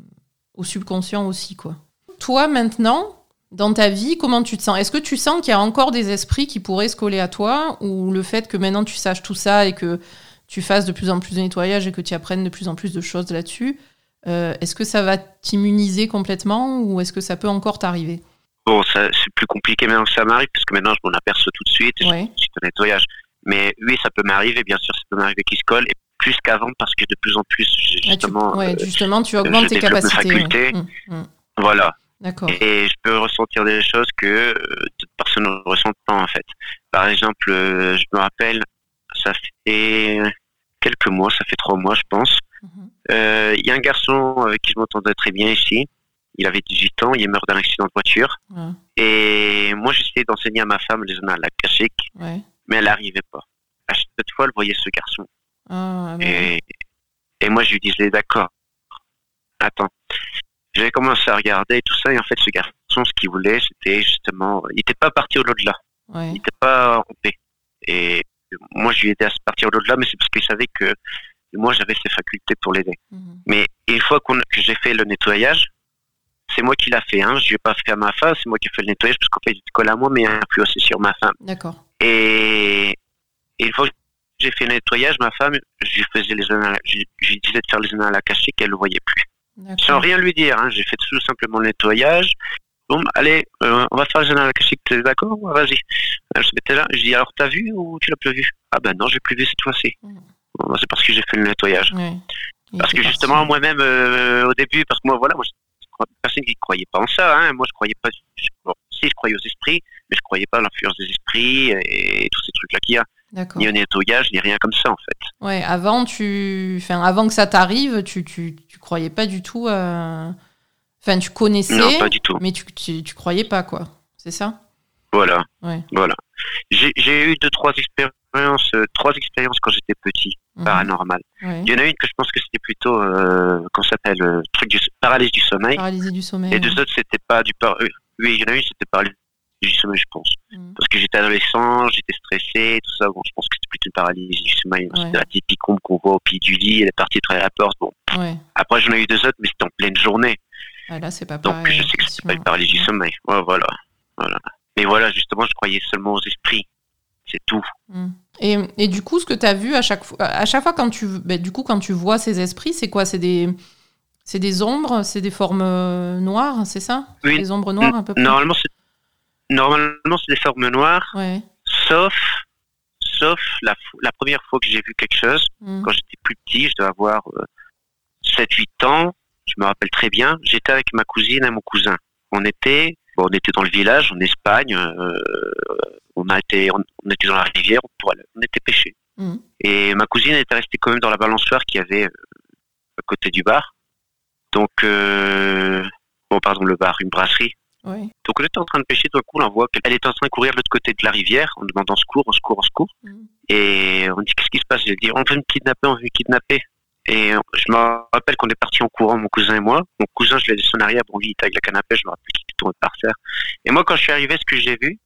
au subconscient aussi, quoi. Toi, maintenant, dans ta vie, comment tu te sens? Est-ce que tu sens qu'il y a encore des esprits qui pourraient se coller à toi ou le fait que maintenant tu saches tout ça et que tu fasses de plus en plus de nettoyage et que tu apprennes de plus en plus de choses là-dessus, euh, est-ce que ça va t'immuniser complètement ou est-ce que ça peut encore t'arriver? Bon, c'est plus compliqué maintenant que ça m'arrive parce que maintenant je m'en aperçois tout de suite et je suis au nettoyage. Mais oui, ça peut m'arriver, bien sûr, ça peut m'arriver qu'il se colle et plus qu'avant parce que de plus en plus, justement, ouais, justement tu augmentes tes capacités. Mmh, mmh. Voilà. Et je peux ressentir des choses que toute personne ne ressent pas en fait. Par exemple, euh, je me rappelle, ça fait quelques mois, ça fait trois mois je pense. Mhm. Euh, il y a un garçon avec qui je m'entendais très bien ici. Il avait 18 ans, il est mort d'un accident de voiture. Et moi j'essayais d'enseigner à ma femme les annales akashiques, ouais. mais elle n'arrivait pas. À chaque fois, elle voyait ce garçon. Ah, et, et moi je lui disais d'accord. Attends, j'avais commencé à regarder tout ça, et en fait, ce garçon, ce qu'il voulait, c'était justement, il n'était pas parti au-delà. Il n'était pas en paix. Et moi, je lui ai aidé à se partir au-delà, mais c'est parce qu'il savait que moi, j'avais ses facultés pour l'aider. Mhm. Mais une fois que j'ai fait le nettoyage, c'est moi qui l'a fait. Hein. Je ne l'ai pas fait à ma femme, c'est moi qui ai fait le nettoyage, parce qu'en fait, il colle à moi, mais il plus aussi sur ma femme. D'accord. Et, une fois que j'ai fait le nettoyage, ma femme, je lui faisais les je, lui disais de faire les annales cachées qu'elle ne le voyait plus. Sans rien lui dire, hein. j'ai fait tout simplement le nettoyage. Bon, allez, euh, on va faire le général akashique, t'es d'accord Vas-y. Elle se mettait là, je dis alors t'as vu ou tu l'as plus vu? Ah ben non, j'ai plus vu cette fois-ci. Mm. Bon, c'est parce que j'ai fait le nettoyage. Parce que justement, moi-même, euh, au début, parce que moi, voilà, moi, personne qui ne croyait pas en ça. Hein. Moi, je croyais pas. si, je croyais aux esprits, mais je croyais pas à l'influence des esprits et, tous ces trucs-là qu'il y a. Ni au nettoyage, ni rien comme ça, en fait. Ouais, avant, tu... enfin, avant que ça t'arrive, tu, tu, tu, croyais pas du tout. Enfin, tu connaissais. Non, pas du tout. Mais tu, tu, tu croyais pas, quoi. C'est ça? Voilà. Ouais. Voilà. J'ai eu deux, trois expériences, euh, trois expériences quand j'étais petit, mhm. paranormal. Il y en a une que je pense que c'était plutôt, euh, qu'on s'appelle, euh, truc du paralysie du sommeil. Paralysie du sommeil. Et deux autres, c'était pas du par... Euh, oui, il y en a une, c'était paralysie du sommeil, je pense. Mm. Parce que j'étais adolescent, j'étais stressé, tout ça. Bon, je pense que c'était plutôt une paralysie du sommeil. C'était la typique ombre qu'on voit au pied du lit, elle est partie travailler à la porte. Bon. Après, j'en ai eu deux autres, mais c'était en pleine journée. Ah, là, c'est pas Donc, je sais que c'était pas une paralysie du sommeil. Ouais, voilà. voilà. Mais voilà, justement, je croyais seulement aux esprits. C'est tout. Mm. Et, et, du coup, ce que tu as vu à chaque fois, à chaque fois quand tu, ben, du coup, quand tu vois ces esprits, c'est quoi? C'est des C'est des ombres, c'est des formes euh, noires, c'est ça? Oui. Des ombres noires un peu Normalement, c'est normalement c'est des formes noires, Ouais. sauf sauf la, la première fois que j'ai vu quelque chose, Mm. quand j'étais plus petit, je devais avoir 7-8 ans, je me rappelle très bien, j'étais avec ma cousine et mon cousin. On était, bon, on était dans le village, en Espagne, euh, on, a été, on, on était dans la rivière, on, on était pêchés. Mm. Et ma cousine était restée quand même dans la balançoire qu'il y avait euh, à côté du bar. Donc, euh, bon, pardon, le bar, une brasserie. Donc on était en train de pêcher, tout d'un coup on voit qu'elle était en train de courir de l'autre côté de la rivière en demandant secours, au secours, au secours. Mm. Et on dit qu'est-ce qui se passe? Elle dit on veut me kidnapper, on veut me kidnapper. Et je me rappelle qu'on est parti en courant, mon cousin et moi. Mon cousin, je l'ai laissé en arrière, bon, lui, il était avec la à pêche, je me rappelle qu'il était tombé par terre. Et moi, quand je suis arrivé, ce que j'ai vu,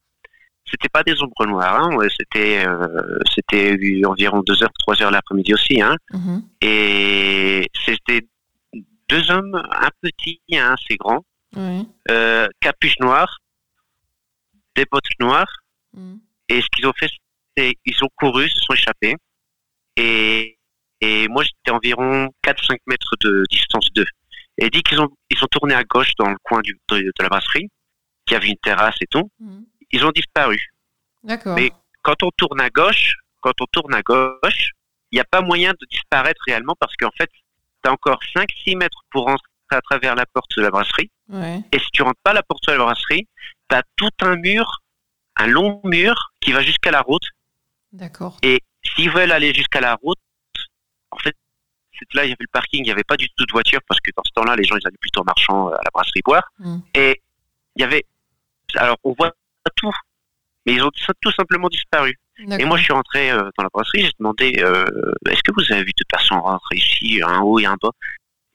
c'était pas des ombres noires, hein, c'était euh, c'était environ 2 heures, 3 heures l'après-midi aussi. Hein, Mhm. et c'était deux hommes, un petit et un assez grand, Euh, capuche noire, des bottes noires, Mm. et ce qu'ils ont fait, c'est ils ont couru, se sont échappés. Et, et moi, j'étais environ 4-5 mètres de distance d'eux. Et dit qu'ils ont, ils ont tourné à gauche dans le coin du, de, de la brasserie, qui avait une terrasse et tout. Mm. Ils ont disparu. D'accord. Mais- Quand on tourne à gauche, quand on tourne à gauche, il n'y a pas moyen de disparaître réellement parce qu'en fait, tu as encore 5-6 mètres pour rentrer à travers la porte de la brasserie. Ouais. Et si tu rentres pas la porte de la brasserie, tu as tout un mur, un long mur qui va jusqu'à la route. D'accord. Et s'ils veulent aller jusqu'à la route, en fait, là, il y avait le parking, il n'y avait pas du tout de voiture parce que dans ce temps-là, les gens, ils allaient plutôt en marchant euh, à la brasserie boire. Mm. Et il y avait, alors on voit tout, mais ils ont tout simplement disparu. Et moi, je suis rentré euh, dans la brasserie, j'ai demandé, euh, est-ce que vous avez vu deux personnes rentrer ici, un haut et un bas?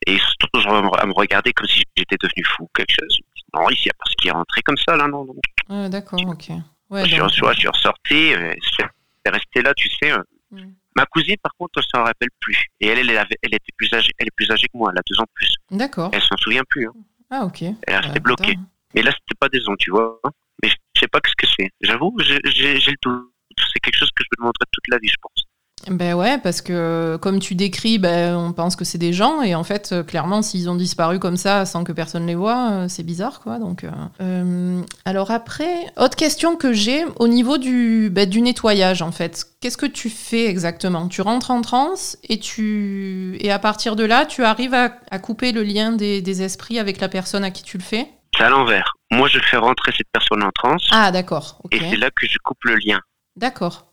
Et ils sont toujours à me- regarder comme si j'étais devenu fou ou quelque chose. Non, ici, il n'y a pas ce qui est rentré comme ça, là, non. Ouais, D'accord, ok. Ouais, je, suis, donc, je suis- je suis ressorti, euh, je suis resté là, tu sais. euh. Mm. Ma cousine, par contre, elle s'en rappelle plus. Et elle, elle, avait- elle était plus âgée, elle est plus âgée que moi, elle a deux ans de plus. D'accord. Elle s'en souvient plus. hein. Ah, ok. Elle est restée Ouais, bloquée. Mais là, c'était pas des ondes, tu vois. hein. Mais je sais pas ce que c'est. J'avoue, j'ai le doute. C'est quelque chose que je me demanderai toute la vie, je pense. Ben ouais, parce que comme tu décris, ben, on pense que c'est des gens, et en fait, euh, clairement, s'ils ont disparu comme ça sans que personne les voit, euh, c'est bizarre, quoi. Donc, euh, euh, alors après, autre question que j'ai au niveau du, ben, du nettoyage, en fait. Qu'est-ce que tu fais exactement? Tu rentres en transe et tu et à partir de là, tu arrives à, à couper le lien des, des esprits avec la personne à qui tu le fais? C'est à l'envers. Moi, je fais rentrer cette personne en transe. Ah, d'accord. Et c'est là que je coupe le lien. D'accord.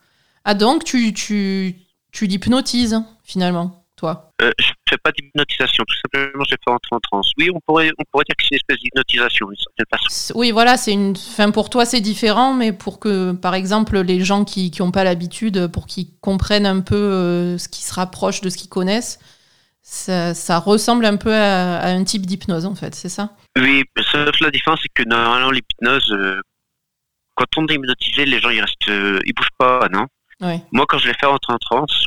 Ah donc tu tu tu l'hypnotises finalement, toi. Euh, je fais pas d'hypnotisation, tout simplement, je fais rentrer en transe. Oui, on pourrait, on pourrait dire que c'est une espèce d'hypnotisation, d'une certaine façon. Oui, voilà, c'est une. Fin pour toi, c'est différent, mais pour que, par exemple, les gens qui n'ont pas l'habitude, pour qu'ils comprennent un peu euh, ce qui se rapproche de ce qu'ils connaissent, ça, ça ressemble un peu à, à un type d'hypnose, en fait, c'est ça? Oui, sauf la différence, c'est que normalement, l'hypnose, euh, quand on est hypnotisé, les gens, ils restent, euh, ils bougent pas, non? Ouais, Moi, quand je l'ai fait rentrer en transe,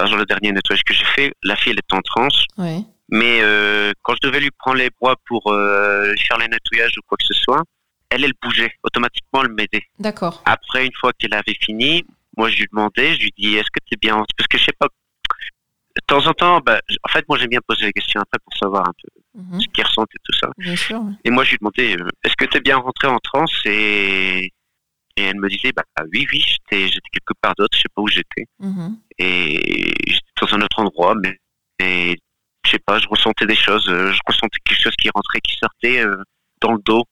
exemple, le dernier nettoyage que j'ai fait, la fille, elle était en transe. ouais. Mais euh, quand je devais lui prendre les bras pour euh, faire les nettoyages ou quoi que ce soit, elle, elle bougeait. Automatiquement, elle m'aidait. D'accord. Après, une fois qu'elle avait fini, moi, je lui demandais, je lui dis, est-ce que tu es bien? Parce que je sais pas. De temps en temps, bah, en fait, moi, j'aime bien poser des questions après pour savoir un peu Mhm, ce qu'ils ressentent et tout ça. bien sûr. Et moi, je lui demandais, euh, est-ce que tu es bien rentré en transe? Et... et elle me disait, bah oui, oui, j'étais j'étais quelque part d'autre, je sais pas où j'étais. Mhm, Et j'étais dans un autre endroit, mais, mais je sais pas, je ressentais des choses, euh, je ressentais quelque chose qui rentrait, qui sortait euh, dans le dos.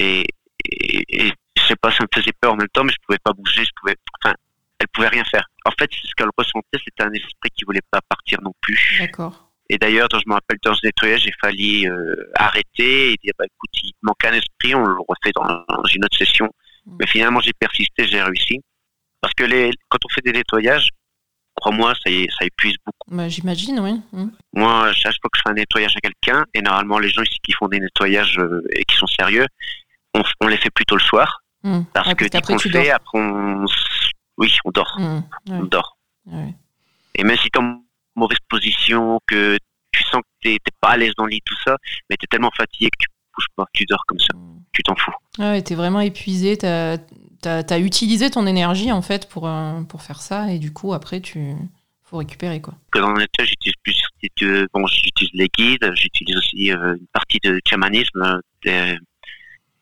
Et, et, et je sais pas, ça me faisait peur en même temps, mais je pouvais pas bouger, je pouvais, enfin, elle pouvait rien faire. En fait, ce qu'elle ressentait, c'était un esprit qui voulait pas partir non plus. D'accord. Et d'ailleurs, je me rappelle dans ce nettoyage, il fallait euh, arrêter et dire, bah, écoute, il manque un esprit, on le refait dans, dans une autre session. Mais finalement, j'ai persisté, j'ai réussi. Parce que les, quand on fait des nettoyages, crois-moi, ça, y est- ça épuise beaucoup. Bah, J'imagine, oui. Mhm. Moi, chaque fois que je fais un nettoyage à quelqu'un, et normalement, les gens ici qui font des nettoyages euh, et qui sont sérieux, on, on les fait plutôt le soir. Mhm. Parce Ouais, que dès qu'on le dors. fait, après, on, oui, on dort. Ouais, On dort. ouais. Et même si tu es en mauvaise position, que tu sens que tu n'es pas à l'aise dans le lit, tout ça, mais tu es tellement fatigué que tu bouges pas, tu dors comme ça, Mhm. tu t'en fous. Ah ouais, t'es vraiment épuisé, t'as as, utilisé ton énergie en fait pour, euh, pour faire ça et du coup après tu faut récupérer quoi. Dans le nettoyage, j'utilise plus bon, j'utilise les guides, j'utilise aussi une partie de chamanisme des,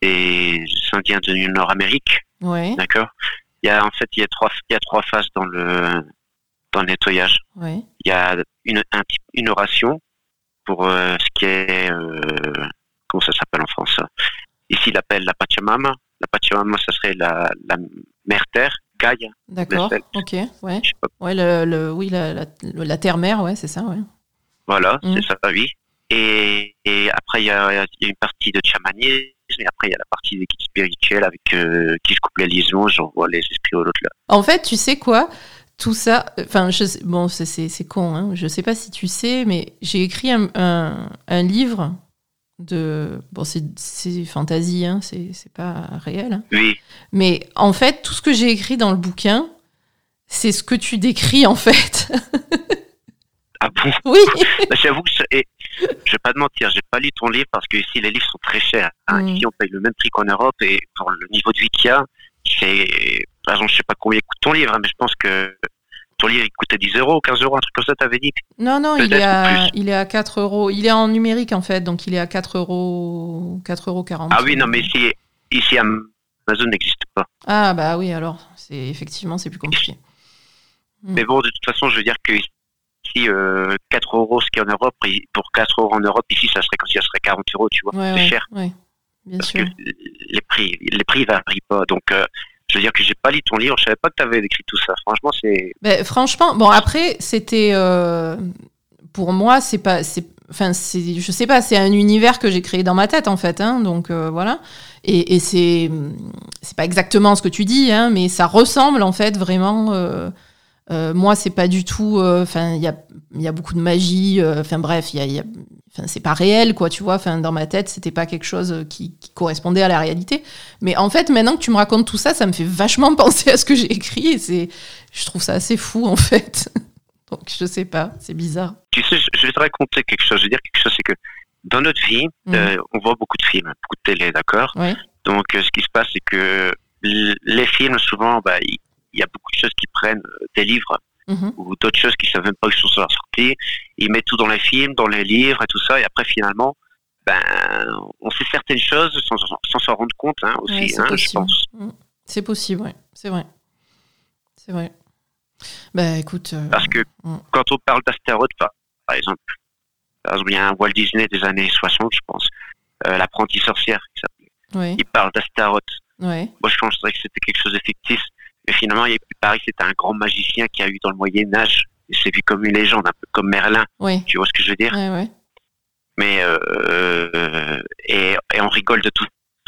des Indiens de Nord-Amérique. Ouais. D'accord. Il y a en fait il y a trois il y a trois phases dans le dans le nettoyage. Ouais. Il y a une un, une oration pour ce qui est comment ça s'appelle en France Ici, il appelle la Pachamama. La Pachamama, ça serait la, la mère terre, Gaïa. D'accord. Ok. Ouais. Ouais. Le, le, oui, la, la, la terre-mère, ouais, c'est ça, ouais. Voilà, c'est ça, oui. Et, et après, il y, a, il y, a, une partie de chamanisme, et après, il y a la partie des guides spirituels avec euh, qui se coupe les liaisons, j'envoie les esprits au l'autre là. En fait, tu sais quoi? Tout ça, enfin, je bon, c'est con, hein, je sais pas si tu sais, mais j'ai écrit un, un, un livre de bon c'est fantasy hein, c'est pas réel hein. oui. mais en fait tout ce que j'ai écrit dans le bouquin c'est ce que tu décris en fait [laughs] ah bon? Oui bah, j'avoue que je, je vais pas te mentir j'ai pas lu ton livre parce que ici les livres sont très chers hein. ici on paye le même prix qu'en Europe et pour le niveau de vie qu'il y a c'est par exemple je sais pas combien coûte ton livre hein, mais je pense que ton livre il coûtait 10 euros, 15 euros, un truc comme ça, t'avais dit Non, non, il est, à, il est à 4 euros. Il est en numérique en fait, donc il est à 4 euros, 4 euros 40. Ah oui, non, mais ici, ici Amazon n'existe pas. Ah bah oui, alors, c'est effectivement, c'est plus compliqué. [laughs] Mais bon, de toute façon, je veux dire que ici, euh, 4 euros, ce qui est en Europe, pour 4 euros en Europe, ici, ça serait comme si ça serait 40 euros, tu vois. Ouais, c'est ouais, cher. Ouais, bien Parce sûr. que les prix, les prix varient pas. Donc, euh, je veux dire que j'ai pas lu ton livre, je savais pas que tu avais écrit tout ça. Franchement, c'est. Franchement, bon après, c'était euh, pour moi, c'est pas, enfin, je sais pas, c'est un univers que j'ai créé dans ma tête en fait, hein, donc euh, voilà. Et, et c'est, c'est pas exactement ce que tu dis, hein, mais ça ressemble en fait vraiment. Euh, euh, moi, c'est pas du tout. Enfin, il y a, y a beaucoup de magie. Enfin bref, y a, y a c'est pas réel, quoi, tu vois. Enfin, dans ma tête, c'était pas quelque chose qui, qui, correspondait à la réalité. Mais en fait, maintenant que tu me racontes tout ça, ça me fait vachement [laughs] penser à ce que j'ai écrit et c'est, je trouve ça assez fou, en fait. [laughs] Donc, je sais pas, c'est bizarre. Tu sais, je vais te raconter quelque chose. Je veux dire quelque chose, c'est que dans notre vie, mmh. euh, on voit beaucoup de films, beaucoup de télé, d'accord? Ouais. Donc, euh, ce qui se passe, c'est que les films, souvent, bah, il y, y, a beaucoup de choses qui prennent des livres Mmh. ou d'autres choses qui savent même pas qu'ils sont sortis. Ils mettent tout dans les films, dans les livres et tout ça, et après finalement, ben, on sait certaines choses sans s'en sans rendre compte hein, aussi, ouais, hein, possible. je pense. C'est possible, oui, c'est vrai. C'est vrai. Ben écoute. Euh... Parce que mmh. quand on parle d'Astéroïde, par, par, exemple, par exemple, il y a un Walt Disney des années 60, je pense, euh, l'apprenti sorcière, qui s'appelait. Oui. Il parle d'Astéroïde. Ouais. Moi, je penserais que c'était quelque chose de fictif. Mais finalement, il que c'était un grand magicien qui a eu dans le Moyen Âge. Et c'est vu comme une légende, un peu comme Merlin. Oui. Tu vois ce que je veux dire. Mais euh, et, et, on rigole de tout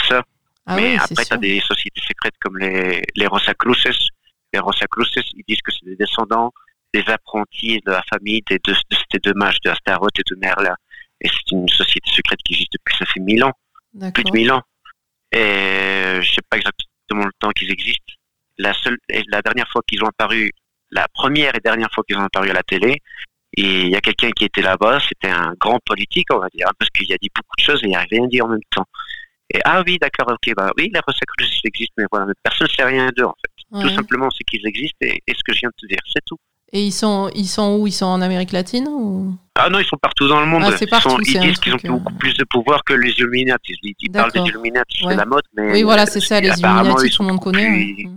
ça. Ah mais après, tu as des sociétés secrètes comme les, les Rosacruces. Les Rosacruces, ils disent que c'est des descendants des apprentis de la famille des deux, de ces deux mages, de Astaroth et de Merlin. Et c'est une société secrète qui existe depuis, ça fait mille ans. Plus de mille ans. Et je sais pas exactement le temps qu'ils existent la seule, la dernière fois qu'ils ont apparu, la première et dernière fois qu'ils ont apparu à la télé, et il y a quelqu'un qui était là-bas, c'était un grand politique, on va dire, parce qu'il a dit beaucoup de choses et il n'a rien dit en même temps. Et ah oui, d'accord, ok, bah oui, les Rosacruces existent, mais voilà, mais personne ne sait rien d'eux en fait. Ouais. Tout simplement, sait qu'ils existent et, et, ce que je viens de te dire, c'est tout. Et ils sont, ils sont où? Ils sont en Amérique latine ou? Ah non, ils sont partout dans le monde. Ah, c'est partout, ils, sont, ils disent qu'ils ont euh... beaucoup plus de pouvoir que les Illuminati. Ils, ils parlent des Illuminati, ouais. c'est la mode, mais oui, voilà, c'est ça, les Illuminati, tout le monde connaît. Plus... Ouais.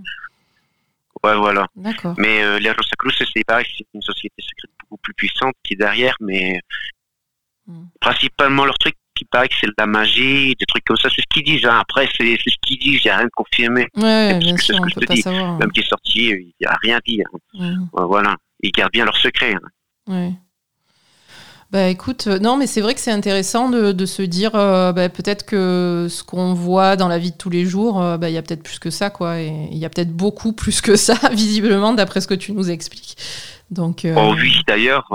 Ouais, voilà. D'accord. Mais euh, les Rosacruces, c'est pareil, c'est une société secrète beaucoup plus puissante qui est derrière, mais mm. principalement leur truc qui paraît que c'est de la magie, des trucs comme ça, c'est ce qu'ils disent. Hein. Après, c'est ce qu'ils disent, il n'y a rien de confirmé. Ouais, bien sûr, on peut pas dis. savoir. Même qui est sorti, il n'y a rien dit. Hein. Mm. Voilà. Ils gardent bien leur secret. Hein. Ouais. Bah écoute, euh, non, mais c'est vrai que c'est intéressant de, de, se dire euh, bah, peut-être que ce qu'on voit dans la vie de tous les jours, euh, bah, il y a peut-être plus que ça, quoi. Et il y a peut-être beaucoup plus que ça, [laughs] visiblement, d'après ce que tu nous expliques. Donc, euh... Oh oui, d'ailleurs,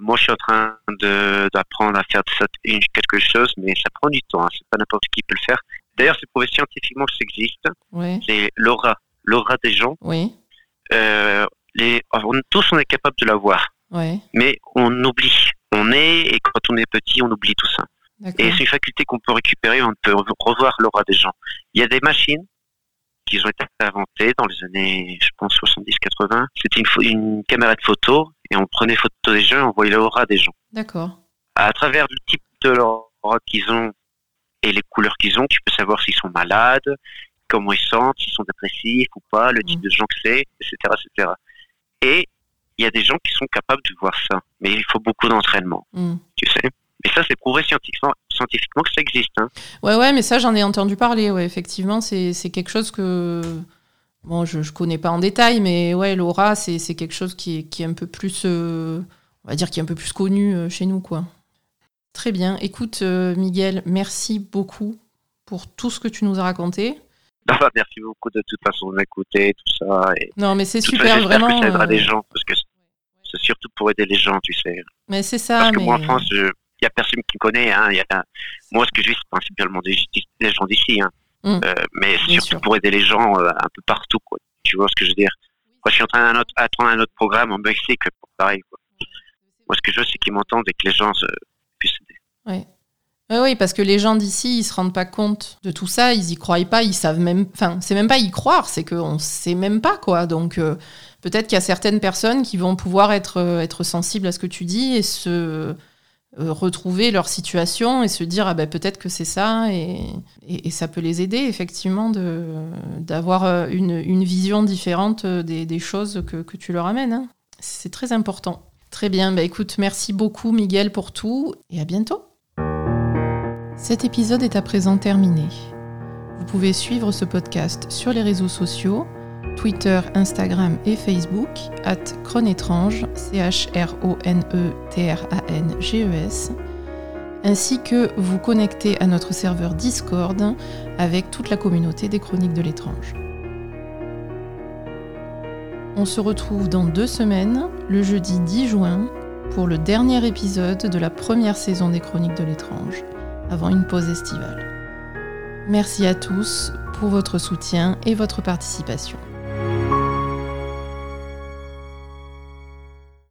moi je suis en train d'apprendre à faire de ça une, quelque chose, mais ça prend du temps, hein. c'est pas n'importe qui peut le faire. D'ailleurs, c'est prouvé scientifiquement que ça existe. C'est l'aura, l'aura des gens. Oui. Les, on, tous on est capable de la voir, mais on oublie. On est, et quand on est petit, on oublie tout ça. Et c'est une faculté qu'on peut récupérer, on peut revoir l'aura des gens. Il y a des machines qui ont été inventés dans les années, je pense, 70-80. C'était une, une, caméra de photo et on prenait photo des gens et on voyait l'aura des gens. D'accord. À travers le type de l'aura qu'ils ont et les couleurs qu'ils ont, tu peux savoir s'ils sont malades, comment ils sentent, s'ils sont dépressifs ou pas, le type mm. de gens que c'est, etc., etc. Et il y a des gens qui sont capables de voir ça, mais il faut beaucoup d'entraînement, mm. tu sais? Mais ça, c'est prouvé scientifiquement, scientifiquement que ça existe. Hein. Ouais, ouais, mais ça, j'en ai entendu parler. Ouais, effectivement, c'est quelque chose que bon, je, je connais pas en détail, mais ouais, l'aura, c'est quelque chose qui est, qui est un peu plus, euh, on va dire, qui est un peu plus connu euh, chez nous, quoi. Très bien. Écoute, euh, Miguel, merci beaucoup pour tout ce que tu nous as raconté. Bah, merci beaucoup de toute façon de m'écouter, tout ça. Et non, mais c'est super, vraiment. Que ça aidera des gens, parce que c'est surtout pour aider les gens, tu sais. Mais c'est ça. Parce que moi, en France, il n'y a personne qui me connaît. Hein. Y a... Moi, ce que je vis, c'est principalement des, gens d'ici. Hein. Mmh. Euh, mais c'est surtout pour aider les gens euh, un peu partout. Quoi. Tu vois ce que je veux dire? Moi, je suis en train d'attendre un autre programme en Mexique, pareil. Quoi. Moi, ce que je veux, c'est qu'ils m'entendent et que les gens puissent aider. Oui. Oui, parce que les gens d'ici, ils se rendent pas compte de tout ça, ils y croient pas, ils savent même, enfin, c'est même pas y croire, c'est qu'on sait même pas quoi. Donc euh, peut-être qu'il y a certaines personnes qui vont pouvoir être être sensibles à ce que tu dis et se euh, retrouver leur situation et se dire ah ben peut-être que c'est ça et, et, ça peut les aider effectivement d'avoir euh, une, une, vision différente euh, des, des choses que, que, tu leur amènes. Hein. C'est très important. Très bien, bah écoute, merci beaucoup Miguel pour tout et à bientôt. Cet épisode est à présent terminé. Vous pouvez suivre ce podcast sur les réseaux sociaux Twitter, Instagram et Facebook, at Chronetrange, C-H-R-O-N-E-T-R-A-N-G-E-S, ainsi que vous connecter à notre serveur Discord avec toute la communauté des Chroniques de l'étrange. On se retrouve dans deux semaines, le jeudi 10 juin, pour le dernier épisode de la première saison des Chroniques de l'étrange, avant une pause estivale. Merci à tous pour votre soutien et votre participation.